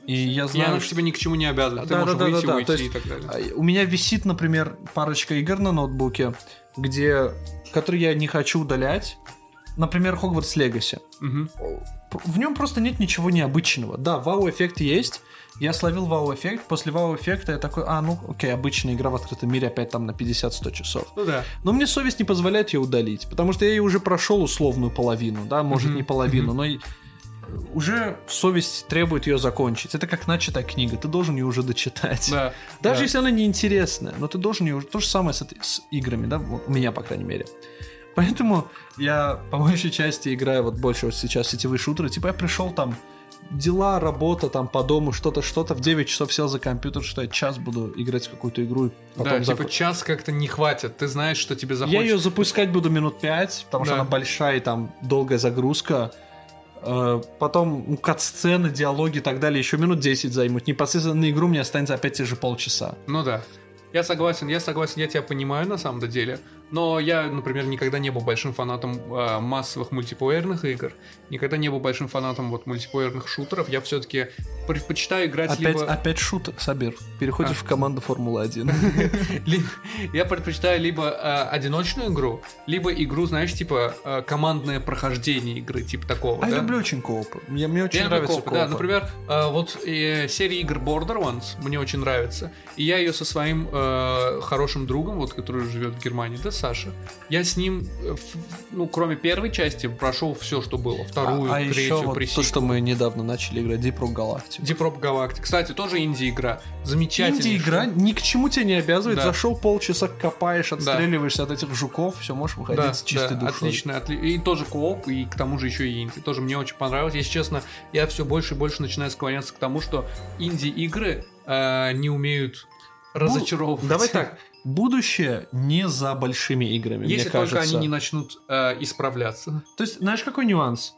И я знаю, она что- тебя ни к чему не обязывает. Ты Да, можешь да, да, выйти, да, да. уйти То есть, и так далее. А, У меня висит, например, парочка игр на ноутбуке, где, которые я не хочу удалять. Например, Legacy. Мгм. В нем просто нет ничего необычного. Да, вау-эффект есть. Я словил вау-эффект. После вау-эффекта я такой, а, ну, окей, обычная игра в открытом мире опять там на 50-100 часов. Ну да. Но мне совесть не позволяет ее удалить, потому что я ее уже прошел условную половину, да, может Мгм, не половину, мгм. но уже совесть требует ее закончить. Это как начатая книга, ты должен ее уже дочитать. Да. Даже да. если она неинтересная, но ты должен ее... То же самое с, с играми, да, у меня, по крайней мере. Поэтому я по большей части играю вот больше вот сейчас сетевые шутеры. Типа я пришел там, дела, работа там по дому, что-то, что-то, в 9 часов сел за компьютер, что я час буду играть в какую-то игру, потом Да, зак- типа час как-то не хватит. Ты знаешь, что тебе Я захочется. ее запускать буду минут 5, потому что Да. она большая и там долгая загрузка. Э, Потом ну, кат-сцены, диалоги и так далее еще минут 10 займут. Непосредственно на игру мне останется опять те же полчаса. Ну да. Я согласен, я согласен, я тебя понимаю на самом деле. Но я, например, никогда не был большим фанатом э, массовых мультиплеерных игр, никогда не был большим фанатом вот мультиплеерных шутеров. Я все-таки предпочитаю играть Опять, либо... опять шут, Сабир. Переходишь А. в команду Формулы-1. [laughs] Ли- Я предпочитаю либо э, одиночную игру, либо игру, знаешь, типа э, командное прохождение игры, типа такого. А я люблю очень кооп. Мне, очень нравится коопы, да, коопы. например, э, вот серия игр Borderlands мне очень нравится. И я ее со своим хорошим другом, вот который живет в Германии, да, Саша. Я с ним, э, ну, кроме первой части, прошел все, что было. Вторую, а, а третью, еще вот то, что мы недавно начали играть, Deep Rock Galactic. Deep Rock Galactic. Кстати, тоже инди-игра. Замечательная. Инди-игра ни к чему тебя не обязывает. Да. Зашел полчаса, копаешь, отстреливаешься от этих жуков, все, можешь выходить Да, с чистой да, душой. отлично, отли- И тоже кооп, и к тому же еще и инди. Тоже мне очень понравилось. Если честно, я все больше и больше начинаю склоняться к тому, что инди-игры э, не умеют разочаровывать. Ну, Давай так. Будущее не за большими играми, Если мне только кажется. они не начнут э, исправляться. То есть, знаешь, какой нюанс?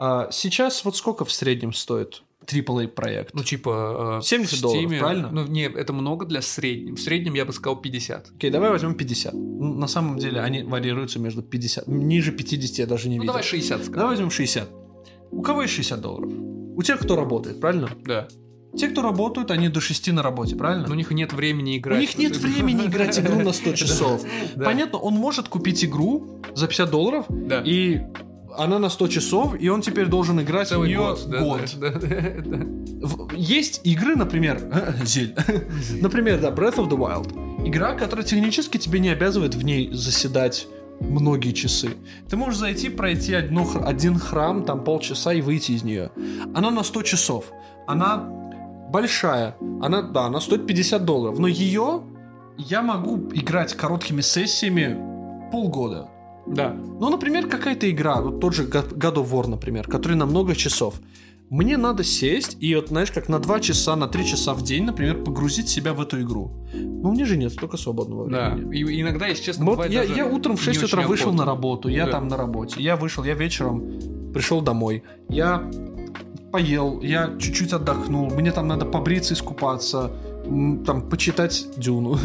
А, сейчас вот сколько в среднем стоит AAA проект? Ну, типа... э, 70 в долларов, Steam, правильно? Ну, не, это много для среднего. В среднем я бы сказал 50. Окей, давай возьмем 50. Ну, На самом деле они варьируются между 50... Ниже 50 я даже не Ну, видел. давай 60 скажем. Давай возьмем 60. У кого есть 60 долларов? У тех, кто работает, правильно? Да. Те, кто работают, они до 6 на работе, правильно? Но у них нет времени У играть. них нет времени [laughs] играть игру на 100 часов. Понятно, он может купить игру за 50 долларов, и она на 100 часов, и он теперь должен играть Целый в нее год. да, год. да, да, да. В- Есть игры, например, [laughs] Зель. Например, да, Breath of the Wild. Игра, которая технически тебе не обязывает в ней заседать многие часы. Ты можешь зайти, пройти одно х- один храм, там полчаса и выйти из нее. Она на 100 часов. Она большая. Она, да, она стоит 50 долларов. Но ее я могу играть короткими сессиями полгода. Да. Ну, например, какая-то игра, вот тот же God of War, например, который на много часов. Мне надо сесть и вот, знаешь, как на 2 часа, на 3 часа в день, например, погрузить себя в эту игру. Но у меня же нет столько свободного Да. времени. И иногда, если честно, Вот я, я утром в 6 не утра вышел охота. на работу, я Да. там на работе. Я вышел, я вечером пришел домой. Я поел, я чуть-чуть отдохнул. Мне там надо побриться, искупаться, там почитать Дюну.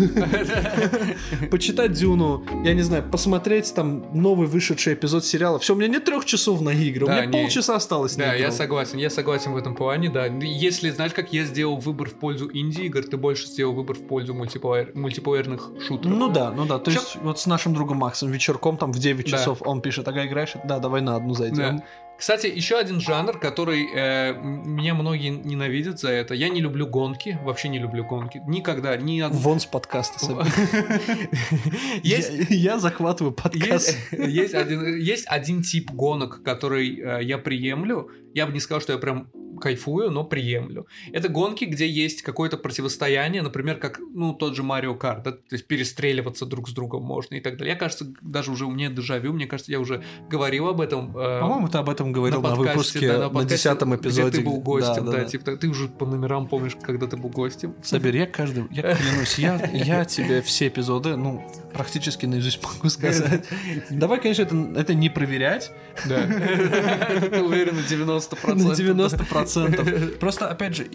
[laughs] почитать Дюну, я не знаю, посмотреть там новый вышедший эпизод сериала. Все, у меня нет трех часов на игры, у меня полчаса осталось на Да, я согласен, я согласен в этом плане, да. Если, знаешь, как я сделал выбор в пользу инди-игр, ты больше сделал выбор в пользу мультиплеер- мультиплеерных шутеров. Ну да, ну да, то есть вот с нашим другом Максом вечерком там в 9 Да. часов он пишет, ага, играешь? Да, давай на одну зайдем. Кстати, еще один жанр, который э, меня многие ненавидят за это. Я не люблю гонки, вообще не люблю гонки. Никогда, ни. Вон с подкаста. [laughs] Я, захватываю подкаст. Есть, есть один, есть один тип гонок, который э, я приемлю. Я бы не сказал, что я прям кайфую, но приемлю. Это гонки, где есть какое-то противостояние, например, как ну тот же Марио Карт, да, то есть перестреливаться друг с другом можно и так далее. Я, кажется, даже уже у меня дежавю, мне кажется, я уже говорил об этом. э, По-моему, ты об этом говорил на, подкасте, выпуске, да, на, подкасте, десятом эпизоде. Где ты был гостем, да, да. типа, так, ты уже по номерам помнишь, когда ты был гостем. Сабир, я каждый, я клянусь, я, я тебе все эпизоды, ну, практически наизусть могу сказать. Давай, конечно, это, это не проверять Да. Ты [laughs] уверен на 90%? на 90%. [laughs] Просто, опять же,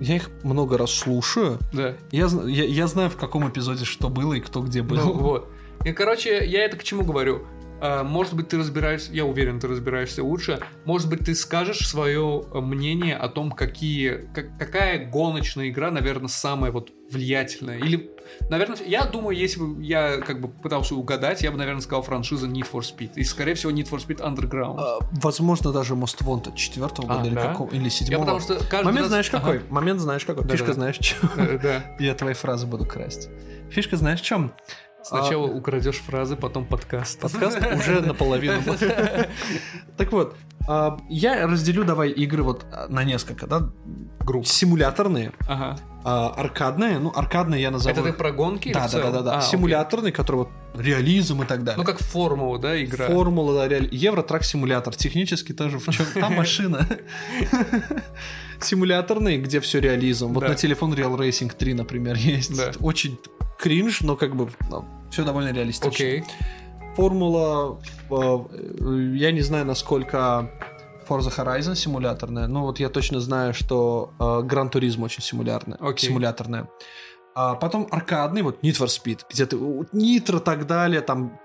я их много раз слушаю. Да. Я, я, я знаю, в каком эпизоде что было и кто где был. Ну, [laughs] вот. И, короче, я это к чему говорю? э, может быть, ты разбираешься, я уверен, ты разбираешься лучше, может быть, ты скажешь свое мнение о том, какие, как, какая гоночная игра, наверное, самая вот влиятельная, или Наверное, я думаю, если бы я как бы пытался угадать, я бы, наверное, сказал франшиза Need for Speed. И, скорее всего, Need for Speed Underground. А, возможно, даже Most Wanted четвертого года а, или, да? какого, или седьмого. Я потому что Момент раз... знаешь какой? Ага. Момент знаешь какой? Фишка да. знаешь чем? Да. Я твои фразы буду красть. Фишка знаешь в чем? Сначала а... украдешь фразы, потом подкаст. Подкаст [laughs] уже наполовину. [laughs] Так вот, а, я разделю давай игры вот на несколько, да? Групп. Симуляторные. Ага а, аркадные, ну, аркадные я назову... Это ты про гонки? Да, да, да, да, да. А, Симуляторный, окей. который вот реализм и так далее. Ну, как формула, да, игра? Формула, да, реаль... Euro Truck Simulator. Технически тоже в чем там [laughs] машина. Симуляторный, где все реализм. Вот на телефон Real Racing 3, например, есть. Очень кринж, но как бы ну, все довольно реалистично. Окей. Формула, э, я не знаю, насколько Forza Horizon симуляторная. Ну вот я точно знаю, что э, Gran Turismo очень симулярная, okay. симуляторная. А потом аркадный, вот Need for Speed, где ты и так далее, там...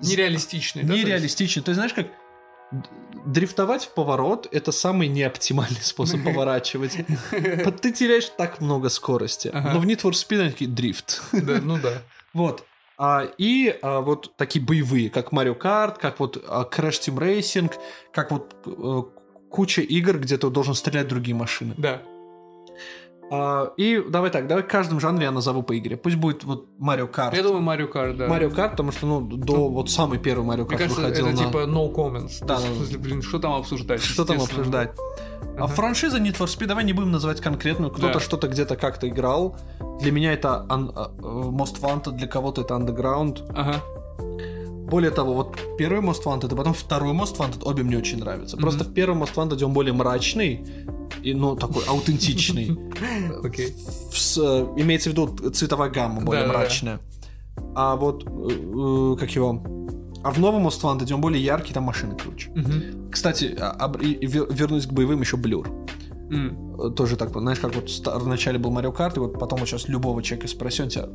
Нереалистичный, да? Нереалистичный. Ты знаешь, как дрифтовать в поворот это самый неоптимальный способ [laughs] поворачивать. [laughs] Ты теряешь так много скорости. Но в Need for Speed они такие дрифт. Да, ну да. [laughs] Вот. А, и а, вот такие боевые, как Mario Kart, как вот а, Crash Team Racing, как вот а, куча игр, где ты должен стрелять в другие машины. Да. А, и давай так, давай в каждом жанре я назову по игре. Пусть будет вот Mario Kart. Я думаю, Mario Kart, да. Mario Kart, потому что, ну, до ну, вот самый первый Мне кажется, выходил это на... типа no comments. Да, да. В смысле, блин, что там обсуждать? Что там обсуждать? Uh-huh. А франшиза Need for Speed, давай не будем называть конкретную. Кто-то да. что-то где-то как-то играл. Для меня это un- uh, Most Wanted, для кого-то это Underground. Ага. Более того, вот первый Most Wanted, а потом второй Most Wanted, обе мне очень нравятся. Mm-hmm. Просто в первом Most Wanted он более мрачный, и, ну, такой [laughs] аутентичный. Э, имеется в виду цветовая гамма более мрачная. А вот, э, э, как его... А в новом Most Wanted он более яркий, там машины круче. Кстати, а, вернусь к боевым, еще Блюр. Тоже так, знаешь, как вот в начале был Mario Kart, и вот потом сейчас любого человека спроси, он тебя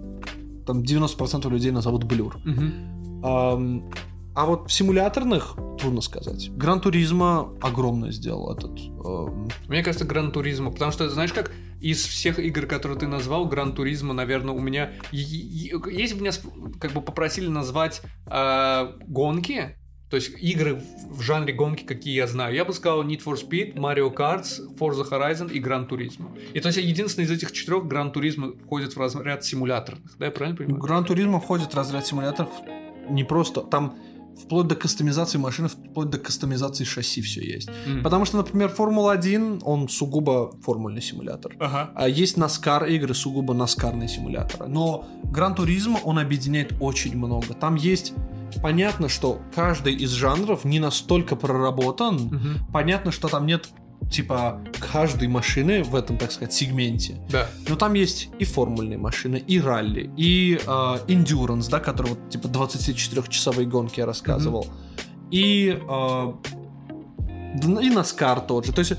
там 90% людей назовут Blur. Mm-hmm. А вот в симуляторных трудно сказать. Gran Turismo огромное сделал этот. Эм... Мне кажется, Gran Turismo, потому что знаешь как из всех игр, которые ты назвал, Gran Turismo, наверное, у меня если бы меня как бы попросили назвать э, гонки, то есть игры в жанре гонки, какие я знаю. Я бы сказал Need for Speed, Mario Kart, Forza Horizon и Gran Turismo. И то есть единственный из этих четырех Gran Turismo входит в разряд симуляторных. Да, я правильно понимаю? Gran Turismo входит в разряд симуляторов не просто... Там вплоть до кастомизации машины, вплоть до кастомизации шасси все есть. Mm. Потому что, например, Формула-1, он сугубо формульный симулятор. Ага. А есть NASCAR игры, сугубо NASCAR симуляторы. Но Гран Туризмо, он объединяет очень много. Там есть понятно, что каждый из жанров не настолько проработан. Угу. Понятно, что там нет типа каждой машины в этом, так сказать, сегменте. Да. Но там есть и формульные машины, и ралли, и э, endurance, да, который вот типа 24-часовые гонки я рассказывал. Mm-hmm. И э, и NASCAR тот же. То есть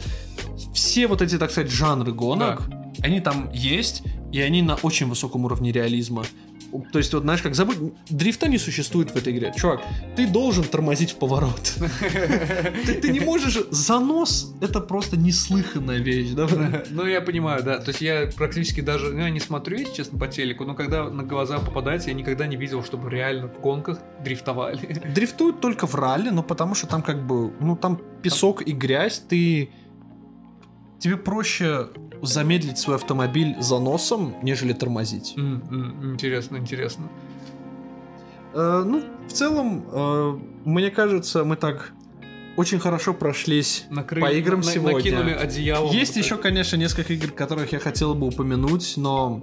все вот эти, так сказать, жанры гонок, да. они там есть, и они на очень высоком уровне реализма. То есть, вот знаешь, как забудь, дрифта не существует в этой игре. Чувак, ты должен тормозить в поворот. [laughs] Ты, ты не можешь... Занос — это просто неслыханная вещь, да? [laughs] Ну, я понимаю, да. То есть, я практически даже... Ну, я не смотрю, если честно, по телеку, но когда на глаза попадается, я никогда не видел, чтобы реально в гонках дрифтовали. Дрифтуют только в ралли, но потому что там как бы... Ну, там песок и грязь, ты... Тебе проще замедлить свой автомобиль заносом, нежели тормозить. Mm, mm, интересно, интересно. Э, ну, в целом, э, мне кажется, мы так очень хорошо прошлись Накры... по играм на, сегодня. Накинули одеяло. Есть еще, конечно, несколько игр, которых я хотел бы упомянуть, но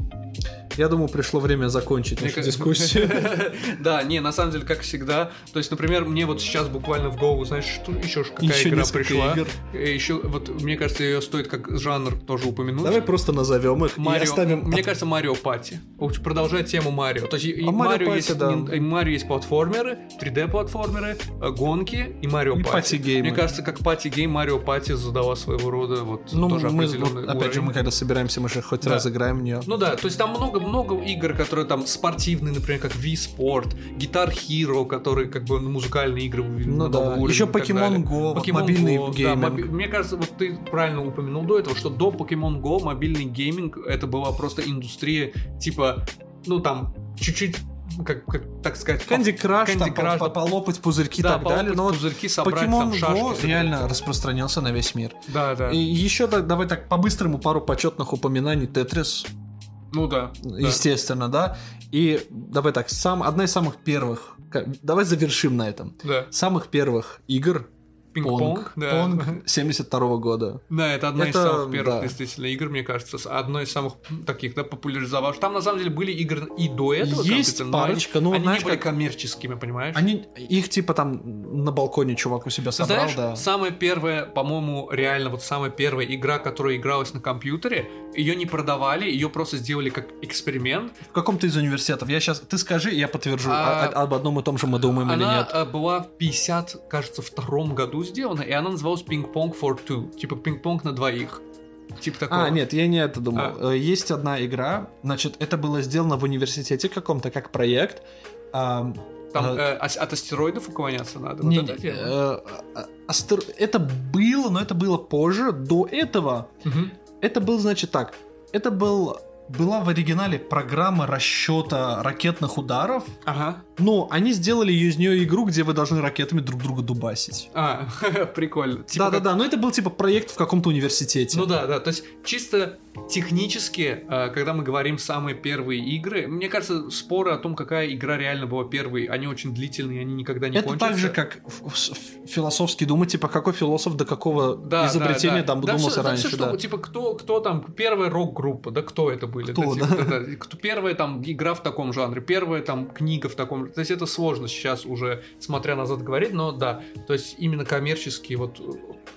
я думаю, пришло время закончить нашу дискуссию. [laughs] Да, не, на самом деле, как всегда. То есть, например, мне вот сейчас буквально в голову, знаешь, что еще какая игра пришла. Еще, вот, мне кажется, ее стоит как жанр тоже упомянуть. Давай просто назовем их и оставим... Мне кажется, Mario Party. Продолжать тему Марио. То есть, а Марио есть, платформеры, 3D-платформеры, э, гонки и Mario Party. Мне кажется, как party game Mario Party задала своего рода вот ну, тоже мы, опять же, мы когда собираемся, мы же хоть раз играем в нее. Ну да, то есть там много много игр, которые там спортивные, например, как Wii Sport, Guitar Hero, которые как бы музыкальные игры ну, да. Еще Pokemon Go, Pokemon мобильный Go, гейминг. Да, моби... Мне кажется, вот ты правильно упомянул до этого, что до Pokemon Go мобильный гейминг это была просто индустрия типа, ну там чуть-чуть как, как так сказать, Candy Crush, Candy там, Crush, по, полопать пузырьки и да, так далее. Но пузырьки собрать, Pokemon там, шашки, Go реально распространился на весь мир. Да, да. И еще так, давай так по-быстрому пару почетных упоминаний. Тетрис. Ну да. Естественно, да. да. И давай так, сам, одна из самых первых. Давай завершим на этом. Да. Самых первых игр Пинг-понг, да. Понг 72 -го года. Да, это одна это, из самых первых, да. действительно, игр, мне кажется, одной из самых таких, да, популяризовавших. Там, на самом деле, были игры и до этого. Есть парочка, но, они знаешь, не были как... коммерческими, понимаешь? Они, их, типа, там на балконе чувак у себя собрал, Знаешь, да. самая первая, по-моему, реально, вот самая первая игра, которая игралась на компьютере, ее не продавали, ее просто сделали как эксперимент. В каком-то из университетов. Я сейчас, ты скажи, я подтвержу, а, а, об одном и том же мы думаем или нет. Она была в 50, кажется, втором году сделана, и она называлась Ping-Pong for Two. Типа пинг-понг на двоих. Типа такого. А, нет, я не это думал. А. Э, есть одна игра, значит, это было сделано в университете каком-то как проект. А, там а, э, от астероидов уклоняться надо. Не, вот это, э, а, астер... это было, но это было позже. До этого угу. это был, значит, так. Это был была в оригинале программа расчета ракетных ударов. Ага. Но они сделали из нее игру, где вы должны ракетами друг друга дубасить. А, [laughs] прикольно. Типа да, как... да, да. Но это был типа проект в каком-то университете. Ну да, да. То есть чисто технически, э, когда мы говорим самые первые игры, мне кажется, споры о том, какая игра реально была первой, они очень длительные, они никогда не это кончатся. Это так же, как философски думать, типа, какой философ до какого да, изобретения да, да. там да, думался все, раньше. Да, все, что, типа, кто, кто там, первая рок-группа, да, кто это были? Кто, да? Типа, да? Кто, первая там игра в таком жанре, первая там книга в таком То есть это сложно сейчас уже, смотря назад, говорить, но да, то есть именно коммерческий вот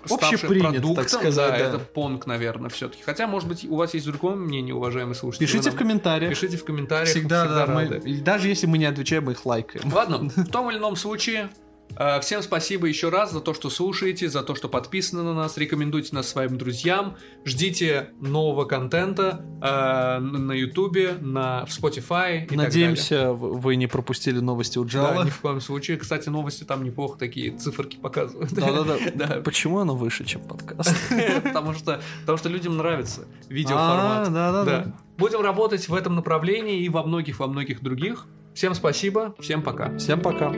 общепринято, продуктом, так сказать, да, да. это Понг, наверное, все-таки. Хотя, может быть, у вас есть другое мнение, уважаемые слушатели. Пишите в комментариях. Пишите в комментариях. Всегда, всегда да, мы, даже если мы не отвечаем, мы их лайкаем. Ладно, [laughs] в том или ином случае, Э, всем спасибо еще раз за то, что слушаете, за то, что подписаны на нас, рекомендуйте нас своим друзьям, ждите нового контента э, на Ютубе, на в Spotify и Надеемся, вы не пропустили новости у Джала. Да, ни в коем случае. Кстати, новости там неплохо такие циферки показывают. Да-да-да. [laughs] Почему оно выше, чем подкаст? [laughs] Потому что, потому что людям нравится видеоформат. Да-да-да. Будем работать в этом направлении и во многих, во многих других. Всем спасибо, всем пока. Всем пока.